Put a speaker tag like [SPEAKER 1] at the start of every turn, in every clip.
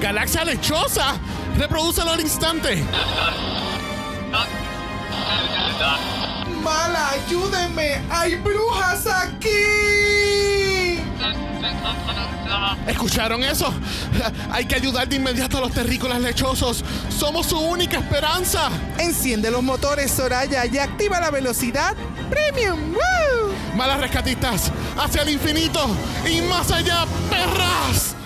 [SPEAKER 1] galaxia lechosa. Reprodúcelo al instante.
[SPEAKER 2] ¡Mala, ayúdenme! ¡Hay brujas aquí!
[SPEAKER 1] ¿Escucharon eso? Hay que ayudar de inmediato a los terrícolas lechosos. Somos su única esperanza.
[SPEAKER 2] Enciende los motores, Soraya, y activa la velocidad premium. ¡Woo!
[SPEAKER 1] Malas rescatistas, hacia el infinito y más allá, perras.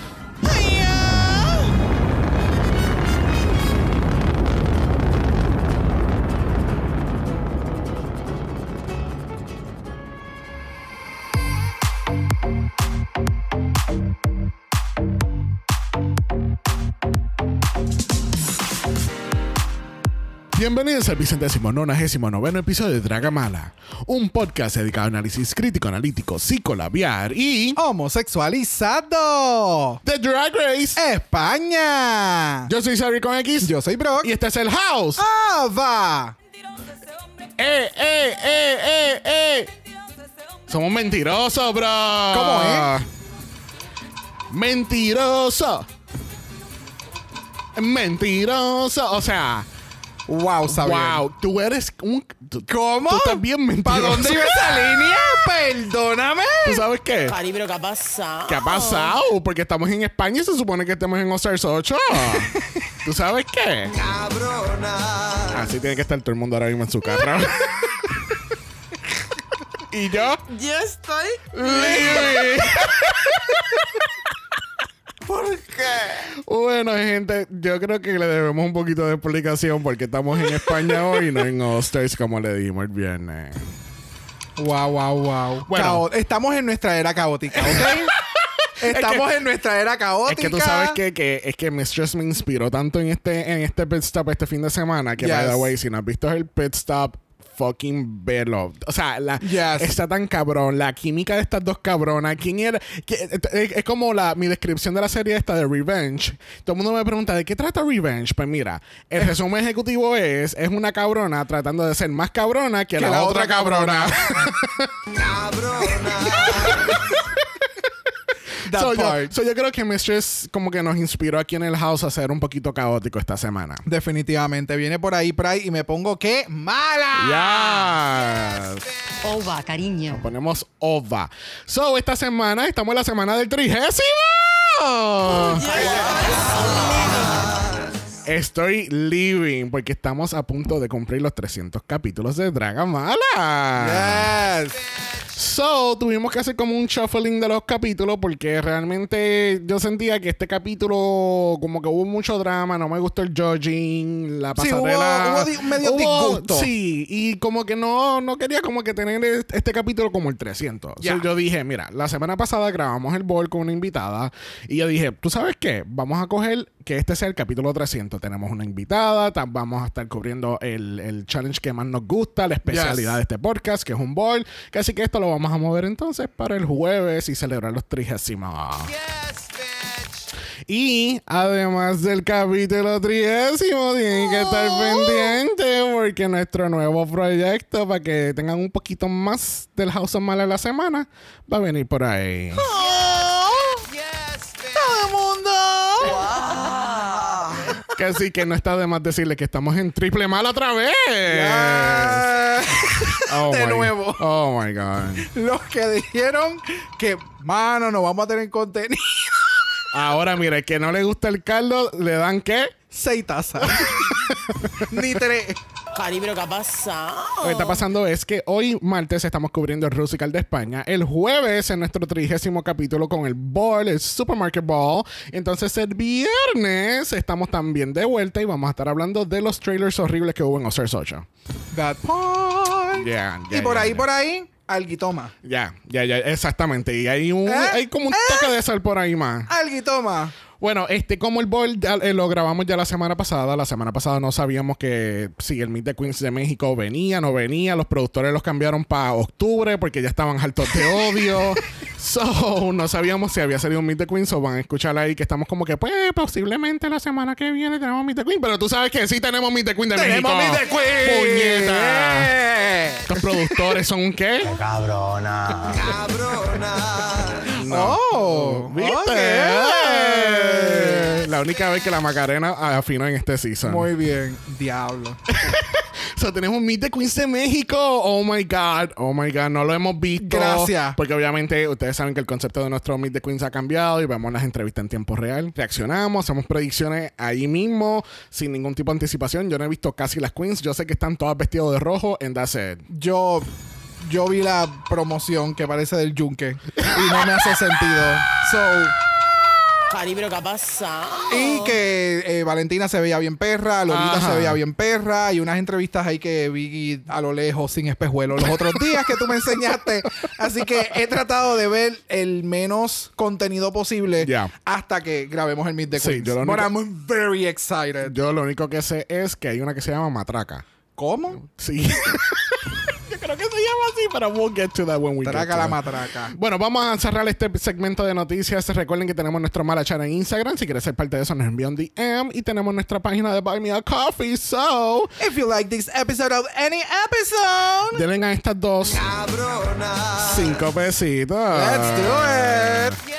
[SPEAKER 1] Bienvenidos al vicentésimo nonagésimo noveno episodio de Dragamala, un podcast dedicado a análisis crítico, analítico, psicolabiar y
[SPEAKER 2] ¡Homosexualizado!
[SPEAKER 1] The Drag Race.
[SPEAKER 2] ¡España!
[SPEAKER 1] Yo soy Xavier con X
[SPEAKER 2] Yo soy Brock.
[SPEAKER 1] y este es el House.
[SPEAKER 2] ¡Ava!
[SPEAKER 1] ¡Eh, eh, eh, eh, eh! Somos mentirosos, bro.
[SPEAKER 2] ¿Cómo es?
[SPEAKER 1] Mentiroso. Mentiroso. O sea,
[SPEAKER 2] wow, Xavier.
[SPEAKER 1] wow, tú eres un. tú-
[SPEAKER 2] ¿Cómo?
[SPEAKER 1] Tú bien mentiroso.
[SPEAKER 2] ¿Para dónde iba esa línea? Perdóname.
[SPEAKER 1] ¿Tú sabes qué?
[SPEAKER 3] Cari, pero ¿qué ha pasado?
[SPEAKER 1] ¿Qué ha pasado? Porque estamos en España y se supone que estamos en Ozarks 8. ¿Tú sabes qué? Cabrona. Así tiene que estar todo el mundo ahora mismo en su carro. y yo,
[SPEAKER 3] Yo estoy.
[SPEAKER 1] libre. ¿Por qué? Bueno, gente, yo creo que le debemos un poquito de explicación porque estamos en España hoy y no en Ozarks como le dimos el viernes.
[SPEAKER 2] Wow, wow, wow.
[SPEAKER 1] Bueno.
[SPEAKER 2] Cao- estamos en nuestra era caótica, ¿ok? Estamos en nuestra era
[SPEAKER 1] Es
[SPEAKER 2] caótica.
[SPEAKER 1] que tú sabes que, que es que Mistress me inspiró tanto en este, en este pit stop este fin de semana que, by
[SPEAKER 2] Yes.
[SPEAKER 1] the way, si no has visto el pit stop, fucking velo. O sea, la,
[SPEAKER 2] Yes.
[SPEAKER 1] está tan cabrón. La química de estas dos cabronas. ¿Quién era? que- es, es como la, mi descripción de la serie esta de Revenge. Todo el mundo me pregunta, ¿de qué trata Revenge? Pues mira, el resumen ejecutivo es, es una cabrona tratando de ser más cabrona que, la, otra cabrona.
[SPEAKER 2] That
[SPEAKER 1] So, yo,
[SPEAKER 2] part.
[SPEAKER 1] so, yo creo que Mistress como que nos inspiró aquí en el house a ser un poquito caótico esta semana.
[SPEAKER 2] Definitivamente. Viene por ahí Pride y me pongo que mala.
[SPEAKER 1] Yes.
[SPEAKER 4] Ova, cariño.
[SPEAKER 1] Ponemos OVA. So, esta semana estamos en la semana del trigésimo. Estoy living porque estamos a punto de cumplir los 300 capítulos de Dragamala.
[SPEAKER 2] Yes.
[SPEAKER 1] So, tuvimos que hacer como un shuffling de los capítulos porque realmente yo sentía que este capítulo como que hubo mucho drama, no me gustó el judging, la
[SPEAKER 2] Sí, hubo-
[SPEAKER 1] pasarela.
[SPEAKER 2] hubo di- medio disgusto.
[SPEAKER 1] Sí, y como que no, no quería como que tener este capítulo como el 300.
[SPEAKER 2] Ya.
[SPEAKER 1] So, yo dije, mira, la semana pasada grabamos el bowl con una invitada y yo dije, ¿tú sabes qué? Vamos a coger que este sea el capítulo 300. Tenemos una invitada, ta- vamos a estar cubriendo el, el challenge que más nos gusta, la especialidad
[SPEAKER 2] Yes.
[SPEAKER 1] de este podcast, que es un bowl. Que así que esto lo vamos a mover entonces para el jueves y celebrar los trigésimos. Y además del capítulo trigésimo, tienen que estar pendientes porque nuestro nuevo proyecto, para que tengan un poquito más del House of Mala en la semana, va a venir por ahí.
[SPEAKER 2] ¡Todo
[SPEAKER 1] Que así que no está de más decirle que estamos en triple mal otra vez. Oh
[SPEAKER 2] De
[SPEAKER 1] my-
[SPEAKER 2] nuevo.
[SPEAKER 1] Oh my God.
[SPEAKER 2] Los que dijeron que, mano, no vamos a tener contenido.
[SPEAKER 1] Ahora, mira, el que no le gusta el caldo, ¿le dan qué?
[SPEAKER 2] Seis tazas. Ni tres.
[SPEAKER 3] Cari, pero ¿qué ha pasado?
[SPEAKER 1] Lo que está pasando es que hoy martes estamos cubriendo el Rusical de España. El jueves en nuestro trigésimo capítulo con el Ball, el Supermarket Ball. Entonces el viernes estamos también de vuelta y vamos a estar hablando de los trailers horribles que hubo en Oscars 8.
[SPEAKER 2] That part.
[SPEAKER 1] Yeah,
[SPEAKER 2] y
[SPEAKER 1] yeah,
[SPEAKER 2] por
[SPEAKER 1] yeah,
[SPEAKER 2] ahí,
[SPEAKER 1] yeah.
[SPEAKER 2] por ahí, alguitoma.
[SPEAKER 1] Ya, ya, ya, exactamente. Y hay un,
[SPEAKER 2] ¿Eh?
[SPEAKER 1] hay como un toque de sal por ahí más.
[SPEAKER 2] Alguitoma.
[SPEAKER 1] Bueno, este, como el ya, eh, lo grabamos ya la semana pasada, la semana pasada no sabíamos que si el Meet the Queens de México venía, no venía, los productores los cambiaron para octubre porque ya estaban hartos de odio. so, no sabíamos si había salido un Meet the Queens o van a escuchar ahí que estamos como que, pues, posiblemente la semana que viene tenemos Meet the Queen, pero tú sabes que sí tenemos Meet the Queen de
[SPEAKER 2] ¡Tenemos
[SPEAKER 1] México.
[SPEAKER 2] Meet the Queen!
[SPEAKER 1] ¡Puñeta! Estos productores son un qué?
[SPEAKER 4] Cabrona.
[SPEAKER 2] Oh,
[SPEAKER 1] ¿Viste? La única vez que la Macarena afinó en este season.
[SPEAKER 2] Muy bien, diablo.
[SPEAKER 1] So, tenemos Meet the Queens de México. Oh my God. Oh my God. No lo hemos visto.
[SPEAKER 2] Gracias.
[SPEAKER 1] Porque obviamente ustedes saben que el concepto de nuestro Meet the Queens ha cambiado y vemos las entrevistas en tiempo real. Reaccionamos, hacemos predicciones ahí mismo, sin ningún tipo de anticipación. Yo no he visto casi las Queens. Yo sé que están todas vestidas de rojo en That's It.
[SPEAKER 2] Yo, yo vi la promoción que parece del yunque y no me hace sentido. So,
[SPEAKER 3] Cari, pero ¿qué ha pasado?
[SPEAKER 2] y que eh, Valentina se veía bien perra, Lolita
[SPEAKER 1] Ajá.
[SPEAKER 2] se veía bien perra y unas entrevistas ahí que vi a lo lejos sin espejuelo los otros días que tú me enseñaste. Así que he tratado de ver el menos contenido posible
[SPEAKER 1] Ya.
[SPEAKER 2] hasta que grabemos el Meet the
[SPEAKER 1] Sí,
[SPEAKER 2] Queens.
[SPEAKER 1] yo lo
[SPEAKER 2] But
[SPEAKER 1] único-
[SPEAKER 2] I'm very excited.
[SPEAKER 1] Yo lo único que sé es que hay una que se llama Matraca.
[SPEAKER 2] ¿Cómo?
[SPEAKER 1] Sí. Yo creo que se llama así, pero we'll get to that when we get
[SPEAKER 2] Traca
[SPEAKER 1] to
[SPEAKER 2] la
[SPEAKER 1] it.
[SPEAKER 2] matraca.
[SPEAKER 1] Bueno, vamos a cerrar este segmento de noticias. Recuerden que tenemos nuestro mala chat en Instagram. Si quieres ser parte de eso, nos envía un DM. Y tenemos nuestra página de Buy Me a Coffee. So,
[SPEAKER 2] If you like this episode of any episode,
[SPEAKER 1] denle a estas dos cinco pesitos.
[SPEAKER 2] let's do it.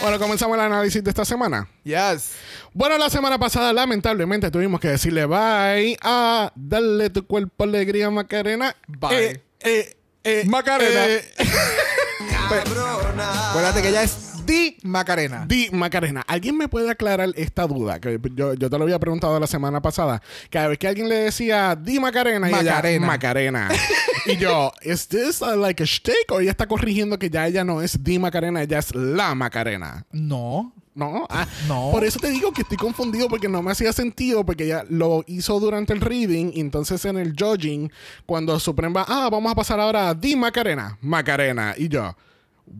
[SPEAKER 1] Bueno, comenzamos el análisis de esta semana.
[SPEAKER 2] Yes.
[SPEAKER 1] Bueno, la semana pasada, lamentablemente, tuvimos que decirle bye a Dale tu cuerpo alegría, Macarena.
[SPEAKER 2] Bye.
[SPEAKER 1] Eh, eh, eh,
[SPEAKER 2] Macarena.
[SPEAKER 1] eh,
[SPEAKER 2] Acuérdate que ella es Di Macarena.
[SPEAKER 1] Di Macarena, ¿alguien me puede aclarar esta duda? Que yo, yo te lo había preguntado la semana pasada. Cada vez que alguien le decía Di Macarena, y ella,
[SPEAKER 2] Macarena.
[SPEAKER 1] Macarena. y yo, ¿is this like a shtick? O ella está corrigiendo que ya ella no es Di Macarena, ella es la Macarena.
[SPEAKER 2] No.
[SPEAKER 1] No, ah,
[SPEAKER 2] No.
[SPEAKER 1] Por eso te digo que estoy confundido porque no me hacía sentido porque ella lo hizo durante el reading y entonces en el judging cuando Supreme va, ah, vamos a pasar ahora a Di Macarena, Macarena y yo,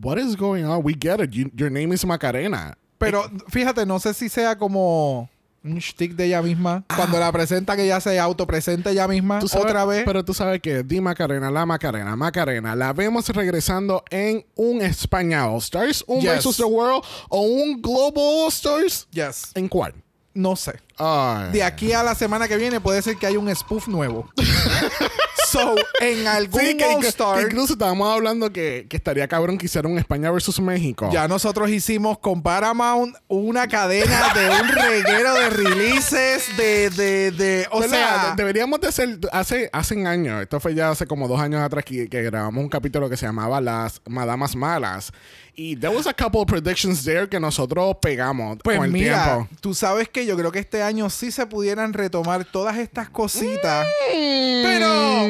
[SPEAKER 1] what is going on? We get it. You- your name is Macarena.
[SPEAKER 2] Pero fíjate, no sé si sea como un stick de ella misma. Cuando la presenta, que ella se autopresenta ella misma
[SPEAKER 1] Tú sabes-
[SPEAKER 2] otra vez.
[SPEAKER 1] Pero tú sabes que Di Macarena, la Macarena, Macarena, la vemos regresando en un España All Stars, un
[SPEAKER 2] Yes.
[SPEAKER 1] Versus the World o un Global All Stars.
[SPEAKER 2] yes.
[SPEAKER 1] ¿En cuál?
[SPEAKER 2] No sé.
[SPEAKER 1] Ay.
[SPEAKER 2] De aquí a la semana que viene puede ser que haya un spoof nuevo. so, en algún
[SPEAKER 1] Sí, que,
[SPEAKER 2] All
[SPEAKER 1] que-
[SPEAKER 2] Star.
[SPEAKER 1] que incluso estábamos hablando que, que estaría cabrón que hiciera un España versus México.
[SPEAKER 2] Ya nosotros hicimos con Paramount una cadena de un reguero de releases de, de, de o sea,
[SPEAKER 1] De- deberíamos de hacer hace hace un año esto fue ya hace como dos años atrás que, que grabamos un capítulo que se llamaba las madamas malas y there was a couple of predictions there que nosotros pegamos
[SPEAKER 2] pues
[SPEAKER 1] con el
[SPEAKER 2] mira,
[SPEAKER 1] tiempo
[SPEAKER 2] tú sabes que yo creo que este año sí se pudieran retomar todas estas cositas. Pero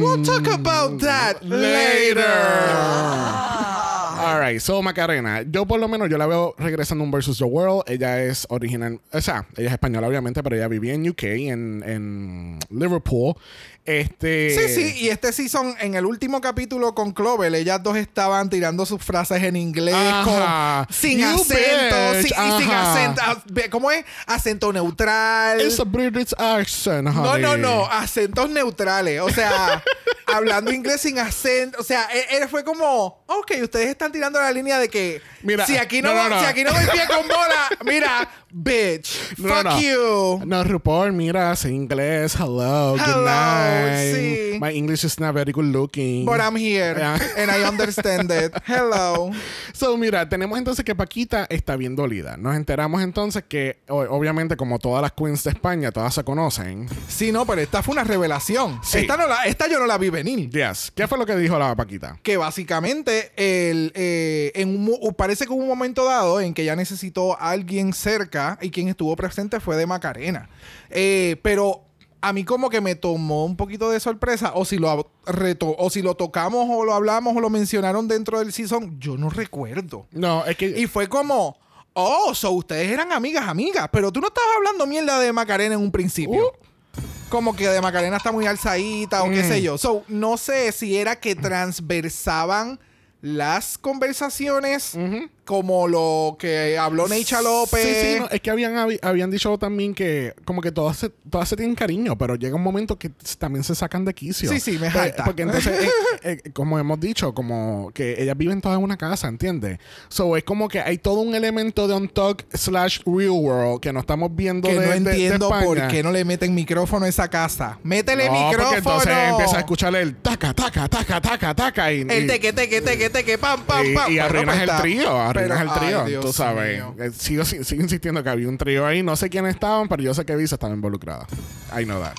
[SPEAKER 2] we'll talk about that later. Ah.
[SPEAKER 1] Alright, so Macarena, yo por lo menos yo la veo regresando a un Versus the World. Ella es original, o sea, ella es española obviamente, pero ella vivía en UK, en, en Liverpool. Este.
[SPEAKER 2] Sí, sí, y este season, en el último capítulo con Clover, ellas dos estaban tirando sus frases en inglés
[SPEAKER 1] Ajá.
[SPEAKER 2] con, sin acento, sin, y sin acento. ah, ¿Cómo es? Acento neutral.
[SPEAKER 1] It's a British accent,
[SPEAKER 2] No,
[SPEAKER 1] honey.
[SPEAKER 2] no, no, acentos neutrales. O sea, hablando inglés sin acento. O sea, él, él fue como, ok, ustedes están tirando la línea de que
[SPEAKER 1] Mira,
[SPEAKER 2] si aquí no,
[SPEAKER 1] no, no,
[SPEAKER 2] si aquí no doy pie con bola, mira, bitch, fuck you.
[SPEAKER 1] No, RuPaul, mira, sé inglés. Hello, good
[SPEAKER 2] Hello,
[SPEAKER 1] night.
[SPEAKER 2] sí.
[SPEAKER 1] My English is not very good looking.
[SPEAKER 2] But I'm here
[SPEAKER 1] Yeah.
[SPEAKER 2] and I understand it. Hello.
[SPEAKER 1] So, mira, tenemos entonces que Paquita está bien dolida. Nos enteramos entonces que, obviamente, como todas las queens de España, todas se conocen.
[SPEAKER 2] Sí, no, pero esta fue una revelación.
[SPEAKER 1] Sí.
[SPEAKER 2] Esta, no la, esta yo no la vi venir.
[SPEAKER 1] Yes. ¿Qué fue lo que dijo la Paquita?
[SPEAKER 2] Que básicamente el, eh, en un parece que hubo un momento dado en que ella necesitó a alguien cerca y quien estuvo presente fue de Macarena. Eh, pero a mí como que me tomó un poquito de sorpresa. O si lo reto o si lo tocamos o lo hablamos o lo mencionaron dentro del season, yo no recuerdo.
[SPEAKER 1] No, es que.
[SPEAKER 2] Y fue como, oh, so ustedes eran amigas, amigas, pero tú no estabas hablando mierda de Macarena en un principio.
[SPEAKER 1] Uh.
[SPEAKER 2] Como que de Macarena está muy alzadita o qué
[SPEAKER 1] Mm.
[SPEAKER 2] sé yo. So, no sé si era que transversaban las conversaciones como lo que habló Necha López.
[SPEAKER 1] Sí, sí, no, es que habían, habían dicho también que como que todas se, todas se tienen cariño, pero llega un momento que también se sacan de quicio.
[SPEAKER 2] Sí, sí, me jalta.
[SPEAKER 1] Porque entonces, eh, eh, como hemos dicho, como que ellas viven todas en una casa, ¿entiendes? So, es como que hay todo un elemento de on talk slash real world que no estamos viendo
[SPEAKER 2] que
[SPEAKER 1] de,
[SPEAKER 2] no
[SPEAKER 1] de- de
[SPEAKER 2] entiendo por qué no le meten micrófono a esa casa. Métele
[SPEAKER 1] No,
[SPEAKER 2] micrófono.
[SPEAKER 1] porque entonces empieza a escuchar el taca, taca, taca, taca, taca. Y,
[SPEAKER 2] El
[SPEAKER 1] y-
[SPEAKER 2] teque, teque, teque, teque, pam, pam,
[SPEAKER 1] y,
[SPEAKER 2] pam.
[SPEAKER 1] y
[SPEAKER 2] Bueno,
[SPEAKER 1] arruinas el trío, arruinas
[SPEAKER 2] Pero,
[SPEAKER 1] el trío,
[SPEAKER 2] Dios
[SPEAKER 1] tú sabes.
[SPEAKER 2] mío.
[SPEAKER 1] Eh, Sigo, sigo insistiendo que había un trío ahí. No sé quiénes estaban, pero yo sé que Visa estaba involucrada. I know that.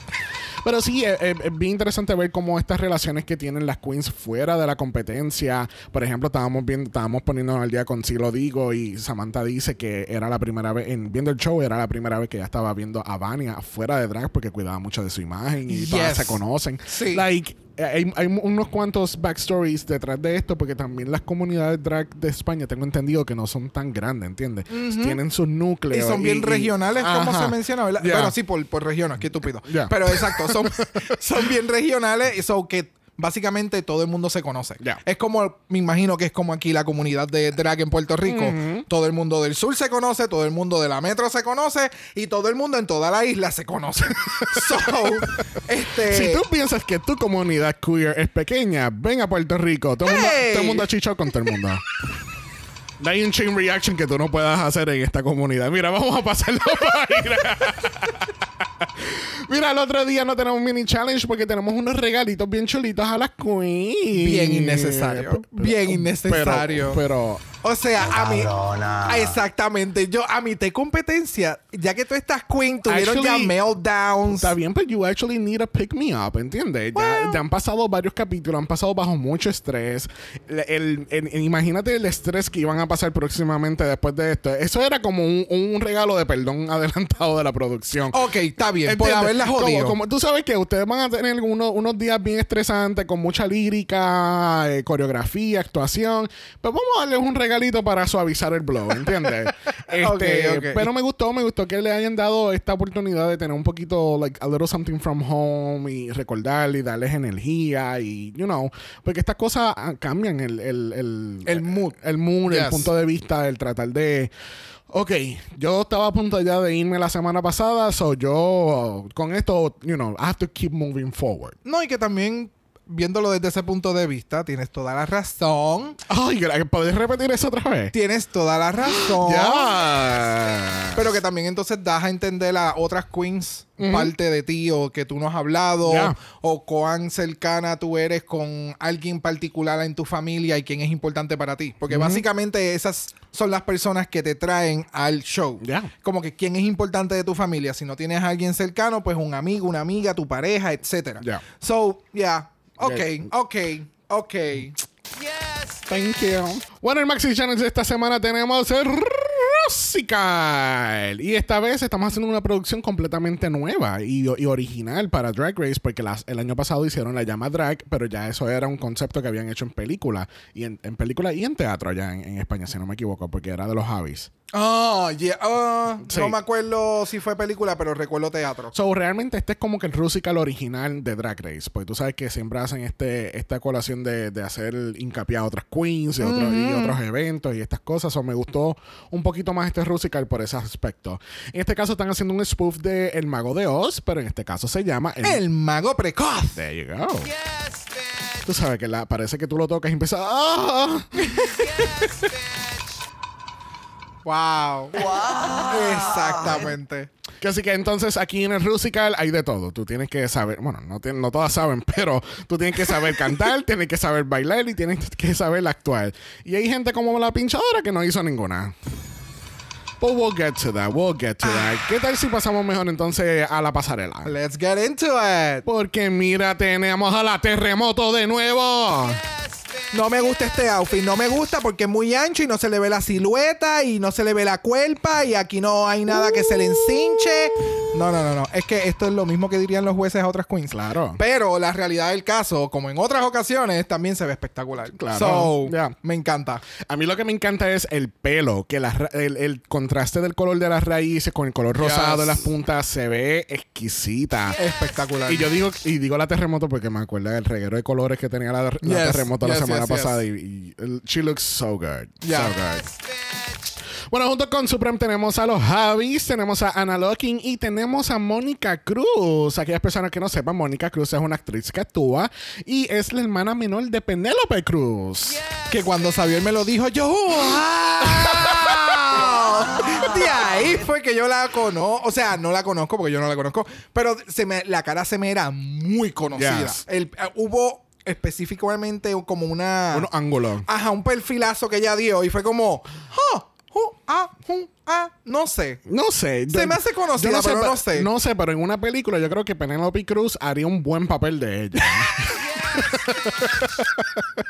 [SPEAKER 1] Pero sí, eh, eh, es bien interesante ver cómo estas relaciones que tienen las queens fuera de la competencia. Por ejemplo, estábamos viendo, estábamos poniendo al día con Si lo digo y Samantha dice que era la primera vez, en viendo el show, era la primera vez que ella estaba viendo a Vania fuera de drag porque cuidaba mucho de su imagen y todas
[SPEAKER 2] Yes.
[SPEAKER 1] se conocen.
[SPEAKER 2] Sí.
[SPEAKER 1] Like, hay, hay unos cuantos backstories detrás de esto porque también las comunidades drag de España tengo entendido que no son tan grandes, ¿entiendes? Tienen sus núcleos.
[SPEAKER 2] Y son bien
[SPEAKER 1] y-
[SPEAKER 2] regionales, como
[SPEAKER 1] Ajá.
[SPEAKER 2] se menciona, ¿verdad? Bueno, sí, por, por regiones, qué estúpido. Pero exacto, son, son bien regionales, y so que básicamente todo el mundo se conoce. Es como, me imagino que es como aquí la comunidad de drag en Puerto Rico. Todo el mundo del sur se conoce, todo el mundo de la metro se conoce, y todo el mundo en toda la isla se conoce. so, este...
[SPEAKER 1] Si tú piensas que tu comunidad queer es pequeña, ven a Puerto Rico. Todo el mundo,
[SPEAKER 2] Hey.
[SPEAKER 1] todo el mundo ha chichado con todo el mundo. No hay un chain reaction que tú no puedas hacer en esta comunidad. Mira, vamos a pasarlo para Mira, el otro día no tenemos mini challenge porque tenemos unos regalitos bien chulitos a las queens.
[SPEAKER 2] Bien innecesario. Bien
[SPEAKER 1] Pero-
[SPEAKER 2] innecesario.
[SPEAKER 1] Pero,
[SPEAKER 2] O sea, a mí. Ah, Exactamente. Yo, a mi te competencia, ya que tú estás queen, tuvieron ya
[SPEAKER 1] Actually,
[SPEAKER 2] meltdowns.
[SPEAKER 1] Está bien, pero you actually need a pick me up, ¿entiendes? Ya, ya han pasado varios capítulos, han pasado bajo mucho estrés. El, el- el- imagínate el estrés que iban a pasar próximamente después de esto. Eso era como un, un regalo de perdón adelantado de la producción.
[SPEAKER 2] Ok, está bien. Por haberla jodido.
[SPEAKER 1] Como, como tú sabes que ustedes van a tener unos, unos días bien estresantes con mucha lírica, eh, coreografía, actuación. Pues vamos a darles un regalito para suavizar el blow, ¿entiendes? Este,
[SPEAKER 2] Ok, ok.
[SPEAKER 1] Pero me gustó, me gustó que le hayan dado esta oportunidad de tener un poquito, like, a little something from home y recordarle y darles energía y, you know, porque estas cosas ah, cambian el, el, el,
[SPEAKER 2] El mood.
[SPEAKER 1] el mood, el
[SPEAKER 2] Yes.
[SPEAKER 1] punto de vista, el tratar de. Ok, yo estaba a punto ya de irme la semana pasada, so yo con esto, you know, I have to keep moving forward.
[SPEAKER 2] No, y que también, viéndolo desde ese punto de vista, tienes toda la razón.
[SPEAKER 1] Ay, ¿podés repetir eso otra vez?
[SPEAKER 2] Tienes toda la razón. Pero que también entonces das a entender a otras queens parte de ti o que tú no has hablado o cuán cercana tú eres con alguien particular en tu familia y quién es importante para ti. Porque básicamente esas son las personas que te traen al show. Como que quién es importante de tu familia. Si no tienes a alguien cercano, pues un amigo, una amiga, tu pareja.
[SPEAKER 1] Ya.
[SPEAKER 2] So, yeah. Ok,
[SPEAKER 1] Ya.
[SPEAKER 2] ok, ok.
[SPEAKER 1] Thank you. Bueno, el Maxi Challenge de esta semana tenemos el Rusical. Y esta vez estamos haciendo una producción completamente nueva y, y original para Drag Race, porque las- el año pasado hicieron la llama drag, pero ya eso era un concepto que habían hecho en película, y en, en película y en teatro allá en, en España, si no me equivoco, porque era de los Javis.
[SPEAKER 2] Ah, yeah. ah,
[SPEAKER 1] Sí.
[SPEAKER 2] No me acuerdo si fue película, pero recuerdo teatro.
[SPEAKER 1] So, realmente este es como que el Rusical original de Drag Race, porque tú sabes que siempre hacen este, esta colación de, de hacer hincapié a otras queens y, otros, y otros eventos y estas cosas. So, me gustó un poquito más este Rusical por ese aspecto. En este caso están haciendo un spoof de El Mago de Oz, pero en este caso se llama El...
[SPEAKER 2] El mago precoz.
[SPEAKER 1] There you go. Tú sabes que la, parece que tú lo tocas y empiezas... ¡Ah!
[SPEAKER 2] Wow. Exactamente.
[SPEAKER 1] Que así que entonces aquí en el Rusical hay de todo. Tú tienes que saber, bueno, no, no todas saben, pero tú tienes que saber cantar, tienes que saber bailar y tienes que saber actuar. Y hay gente como la pinchadora que no hizo ninguna. But we'll get to that, we'll get to that. ¿Qué tal si pasamos mejor entonces a la pasarela?
[SPEAKER 2] Let's get into it.
[SPEAKER 1] Porque mira, tenemos a la terremoto de nuevo.
[SPEAKER 2] No me gusta este outfit. No me gusta porque es muy ancho y no se le ve la silueta y no se le ve la cuerpa y aquí no hay nada que se le encinche. No, no, no, no. Es que esto es lo mismo que dirían los jueces a otras queens.
[SPEAKER 1] Claro.
[SPEAKER 2] Pero la realidad del caso, como en otras ocasiones, también se ve espectacular.
[SPEAKER 1] Claro.
[SPEAKER 2] So,
[SPEAKER 1] Yeah.
[SPEAKER 2] me encanta.
[SPEAKER 1] A mí lo que me encanta es el pelo, que la el, el contraste del color de las raíces con el color rosado de las puntas se ve exquisita.
[SPEAKER 2] Espectacular.
[SPEAKER 1] Y yo digo, y digo la terremoto porque me acuerdo del reguero de colores que tenía la, la
[SPEAKER 2] Yes,
[SPEAKER 1] terremoto la
[SPEAKER 2] yes,
[SPEAKER 1] semana
[SPEAKER 2] yes, yes.
[SPEAKER 1] pasada y, she looks so good.
[SPEAKER 2] Yeah.
[SPEAKER 1] So good. Bueno, junto con Supreme tenemos a los Javis, tenemos a Anna Locking y tenemos a Mónica Cruz. Aquellas personas que no sepan, Mónica Cruz es una actriz que actúa y es la hermana menor de Penélope Cruz.
[SPEAKER 2] Que cuando Xavier me lo dijo, yo. De ahí fue que yo la conozco. O sea, no la conozco porque yo no la conozco. Pero se me, la cara se me era muy conocida.
[SPEAKER 1] Yes.
[SPEAKER 2] El- eh, hubo específicamente como una.
[SPEAKER 1] Unos ángulos.
[SPEAKER 2] Ajá, un perfilazo que ella dio y fue como. "Ah, ah, ah", no sé.
[SPEAKER 1] No sé.
[SPEAKER 2] Se me hace conocida,
[SPEAKER 1] yo
[SPEAKER 2] pero
[SPEAKER 1] pe-
[SPEAKER 2] no sé.
[SPEAKER 1] No sé, pero en una película yo creo que Penélope Cruz haría un buen papel de ella.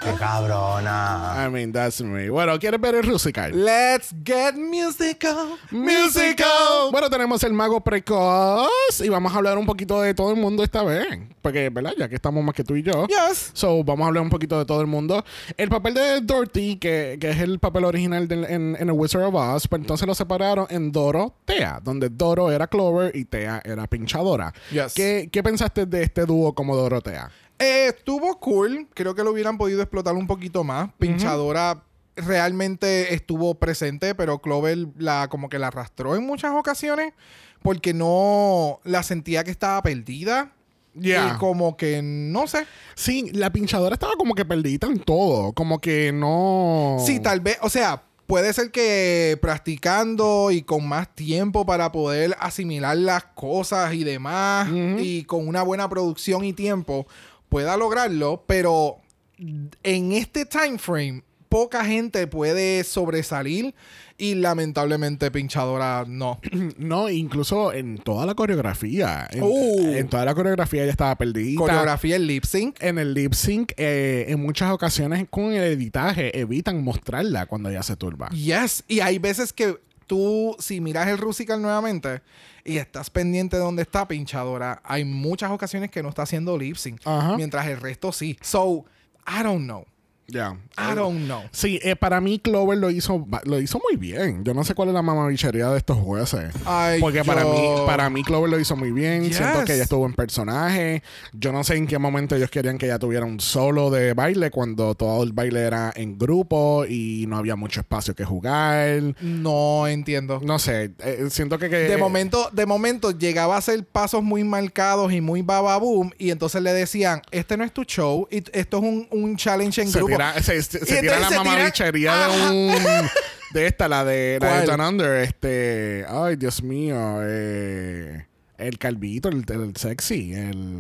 [SPEAKER 4] ¡Qué cabrona!
[SPEAKER 1] I mean, that's me. Bueno, ¿quieres ver el musical?
[SPEAKER 2] Let's get musical.
[SPEAKER 1] Musical. Bueno, tenemos el mago precoz y vamos a hablar un poquito de todo el mundo esta vez. Porque, ¿verdad? Ya que estamos más que tú y yo.
[SPEAKER 2] Yes.
[SPEAKER 1] So, vamos a hablar un poquito de todo el mundo. El papel de Dorothy, que, que es el papel original del- en, en The Wizard of Oz, pues entonces lo separaron en Doro, Tea, donde Doro era Clover y Tea era Pinchadora.
[SPEAKER 2] Yes.
[SPEAKER 1] ¿Qué, qué pensaste de este dúo como Dorotea?
[SPEAKER 2] Eh, estuvo cool. Creo que lo hubieran podido explotar un poquito más. Pinchadora realmente estuvo presente, pero Clover la como que la arrastró en muchas ocasiones porque no la sentía que estaba perdida.
[SPEAKER 1] Yeah.
[SPEAKER 2] Y como que no sé.
[SPEAKER 1] Sí, la pinchadora estaba como que perdida en todo. Como que no.
[SPEAKER 2] Sí, tal vez, o sea, puede ser que practicando y con más tiempo para poder asimilar las cosas y demás y con una buena producción y tiempo pueda lograrlo, pero en este time frame poca gente puede sobresalir y lamentablemente pinchadora no.
[SPEAKER 1] No, incluso en toda la coreografía. En,
[SPEAKER 2] Uh.
[SPEAKER 1] en toda la coreografía ella estaba perdida.
[SPEAKER 2] Coreografía en lip sync.
[SPEAKER 1] En el lip sync, eh, en muchas ocasiones con el editaje, evitan mostrarla cuando ella se turba.
[SPEAKER 2] Yes, y hay veces que tú, si miras el Rusical nuevamente y estás pendiente de dónde está pinchadora, hay muchas ocasiones que no está haciendo lip sync, mientras el resto sí. So, I don't know.
[SPEAKER 1] Ya.
[SPEAKER 2] I don't know.
[SPEAKER 1] Sí, eh, para mí Clover lo hizo lo hizo muy bien. Yo no sé cuál es la mamabichería de estos jueces.
[SPEAKER 2] Ay,
[SPEAKER 1] Porque para mí para mí Clover lo hizo muy bien.
[SPEAKER 2] Yes.
[SPEAKER 1] Siento que ella estuvo en personaje. Yo no sé en qué momento ellos querían que ella tuviera un solo de baile cuando todo el baile era en grupo y no había mucho espacio que jugar.
[SPEAKER 2] No entiendo.
[SPEAKER 1] No sé, eh, siento que, que-
[SPEAKER 2] De momento, de momento llegaba a hacer pasos muy marcados y muy bababoom y entonces le decían, este no es tu show, y esto es un, un challenge en grupo.
[SPEAKER 1] Tira, se, se- se
[SPEAKER 2] Y
[SPEAKER 1] tira la mamabichería de un de esta, la de la de Under, este, ay Dios mío, eh, el calvito, el, el sexy, el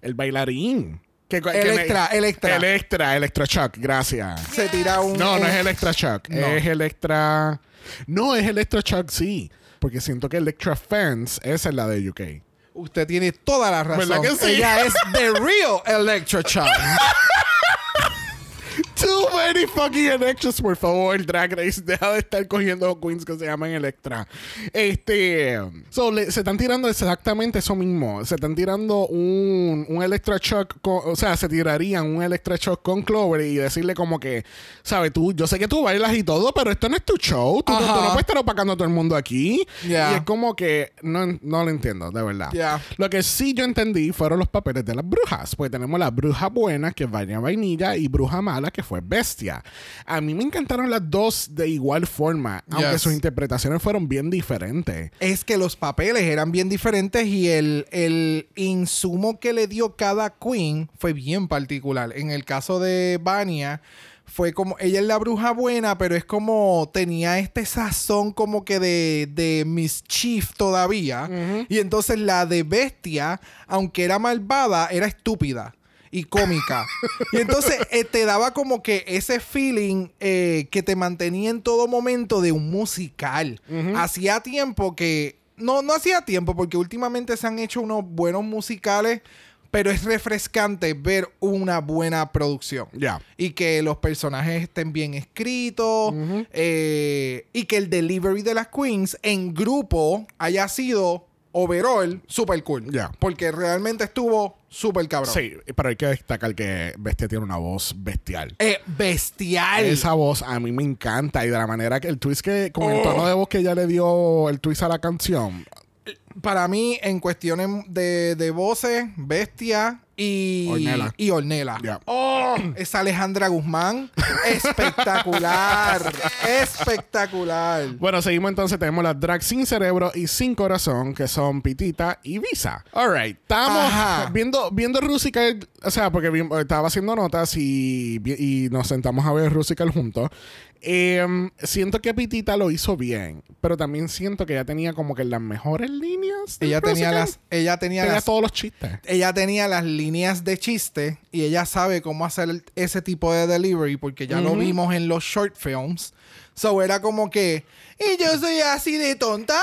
[SPEAKER 1] el bailarín. Que, que
[SPEAKER 2] Electra, Electra.
[SPEAKER 1] Electra, Electra Shock, gracias.
[SPEAKER 2] Se tira un...
[SPEAKER 1] No, no es Electra Shock,
[SPEAKER 2] No.
[SPEAKER 1] es Electra No, es Electra Shock, sí, porque siento que Electra esa es la de UK.
[SPEAKER 2] Usted tiene toda la razón.
[SPEAKER 1] ¿Verdad que sí?
[SPEAKER 2] Ella es The Real Electro Child.
[SPEAKER 1] Too many fucking Electras, por favor, Drag Race. Deja de estar cogiendo queens que se llaman Electra. Este. So, le- se están tirando exactamente eso mismo. Se están tirando un, un Electra Shock. con- o sea, se tirarían un Electra Shock con Clover y decirle como que, ¿sabes? Tú, yo sé que tú bailas y todo, pero esto no es tu show. Tú, tú
[SPEAKER 2] Ajá.
[SPEAKER 1] no puedes estar opacando a todo el mundo aquí.
[SPEAKER 2] Ya.
[SPEAKER 1] Y es como que no, no lo entiendo, de verdad.
[SPEAKER 2] Ya.
[SPEAKER 1] Lo que sí yo entendí fueron los papeles de las brujas. Pues tenemos la bruja buena, que es Vania Vainilla, y bruja mala, que fue Bestia. A mí me encantaron las dos de igual forma, aunque
[SPEAKER 2] Yes.
[SPEAKER 1] sus interpretaciones fueron bien diferentes.
[SPEAKER 2] es que los papeles eran bien diferentes y el, el insumo que le dio cada queen fue bien particular. En el caso de Vania, fue como, ella es la bruja buena, pero es como tenía este sazón como que de, de mischief todavía. Y entonces la de bestia, aunque era malvada, era estúpida. Y cómica. y entonces eh, te daba como que ese feeling eh, que te mantenía en todo momento de un musical. Hacía tiempo que. No, no hacía tiempo, porque últimamente se han hecho unos buenos musicales, pero es refrescante ver una buena producción.
[SPEAKER 1] Ya.
[SPEAKER 2] Y que los personajes estén bien escritos. eh, y que el delivery de las queens en grupo haya sido overall, super cool.
[SPEAKER 1] Ya.
[SPEAKER 2] Porque realmente estuvo súper cabrón.
[SPEAKER 1] Sí, pero hay que destacar que Bestia tiene una voz bestial.
[SPEAKER 2] Eh, bestial.
[SPEAKER 1] Esa voz a mí me encanta y de la manera que el twist que, con el tono de voz que ella le dio el twist a la canción.
[SPEAKER 2] Para mí, en cuestiones de, de voces, bestia y
[SPEAKER 1] Ornella.
[SPEAKER 2] Y Ornella. Oh, esa Alejandra Guzmán. Espectacular. Espectacular.
[SPEAKER 1] Bueno, seguimos entonces. Tenemos las drag sin cerebro y sin corazón, que son Pitita y Visa. Alright, estamos
[SPEAKER 2] Ajá.
[SPEAKER 1] viendo, viendo Rusical, o sea, porque estaba haciendo notas y, y nos sentamos a ver Rusical juntos. Em, siento que Pitita lo hizo bien, pero también siento que ella tenía como que las mejores líneas.
[SPEAKER 2] Ella tenía las. Ella tenía,
[SPEAKER 1] Tenía
[SPEAKER 2] las.
[SPEAKER 1] todos los chistes.
[SPEAKER 2] Ella tenía las líneas de chiste y ella sabe cómo hacer ese tipo de delivery porque ya lo vimos en los short films. So era como que, y yo soy así de tonta.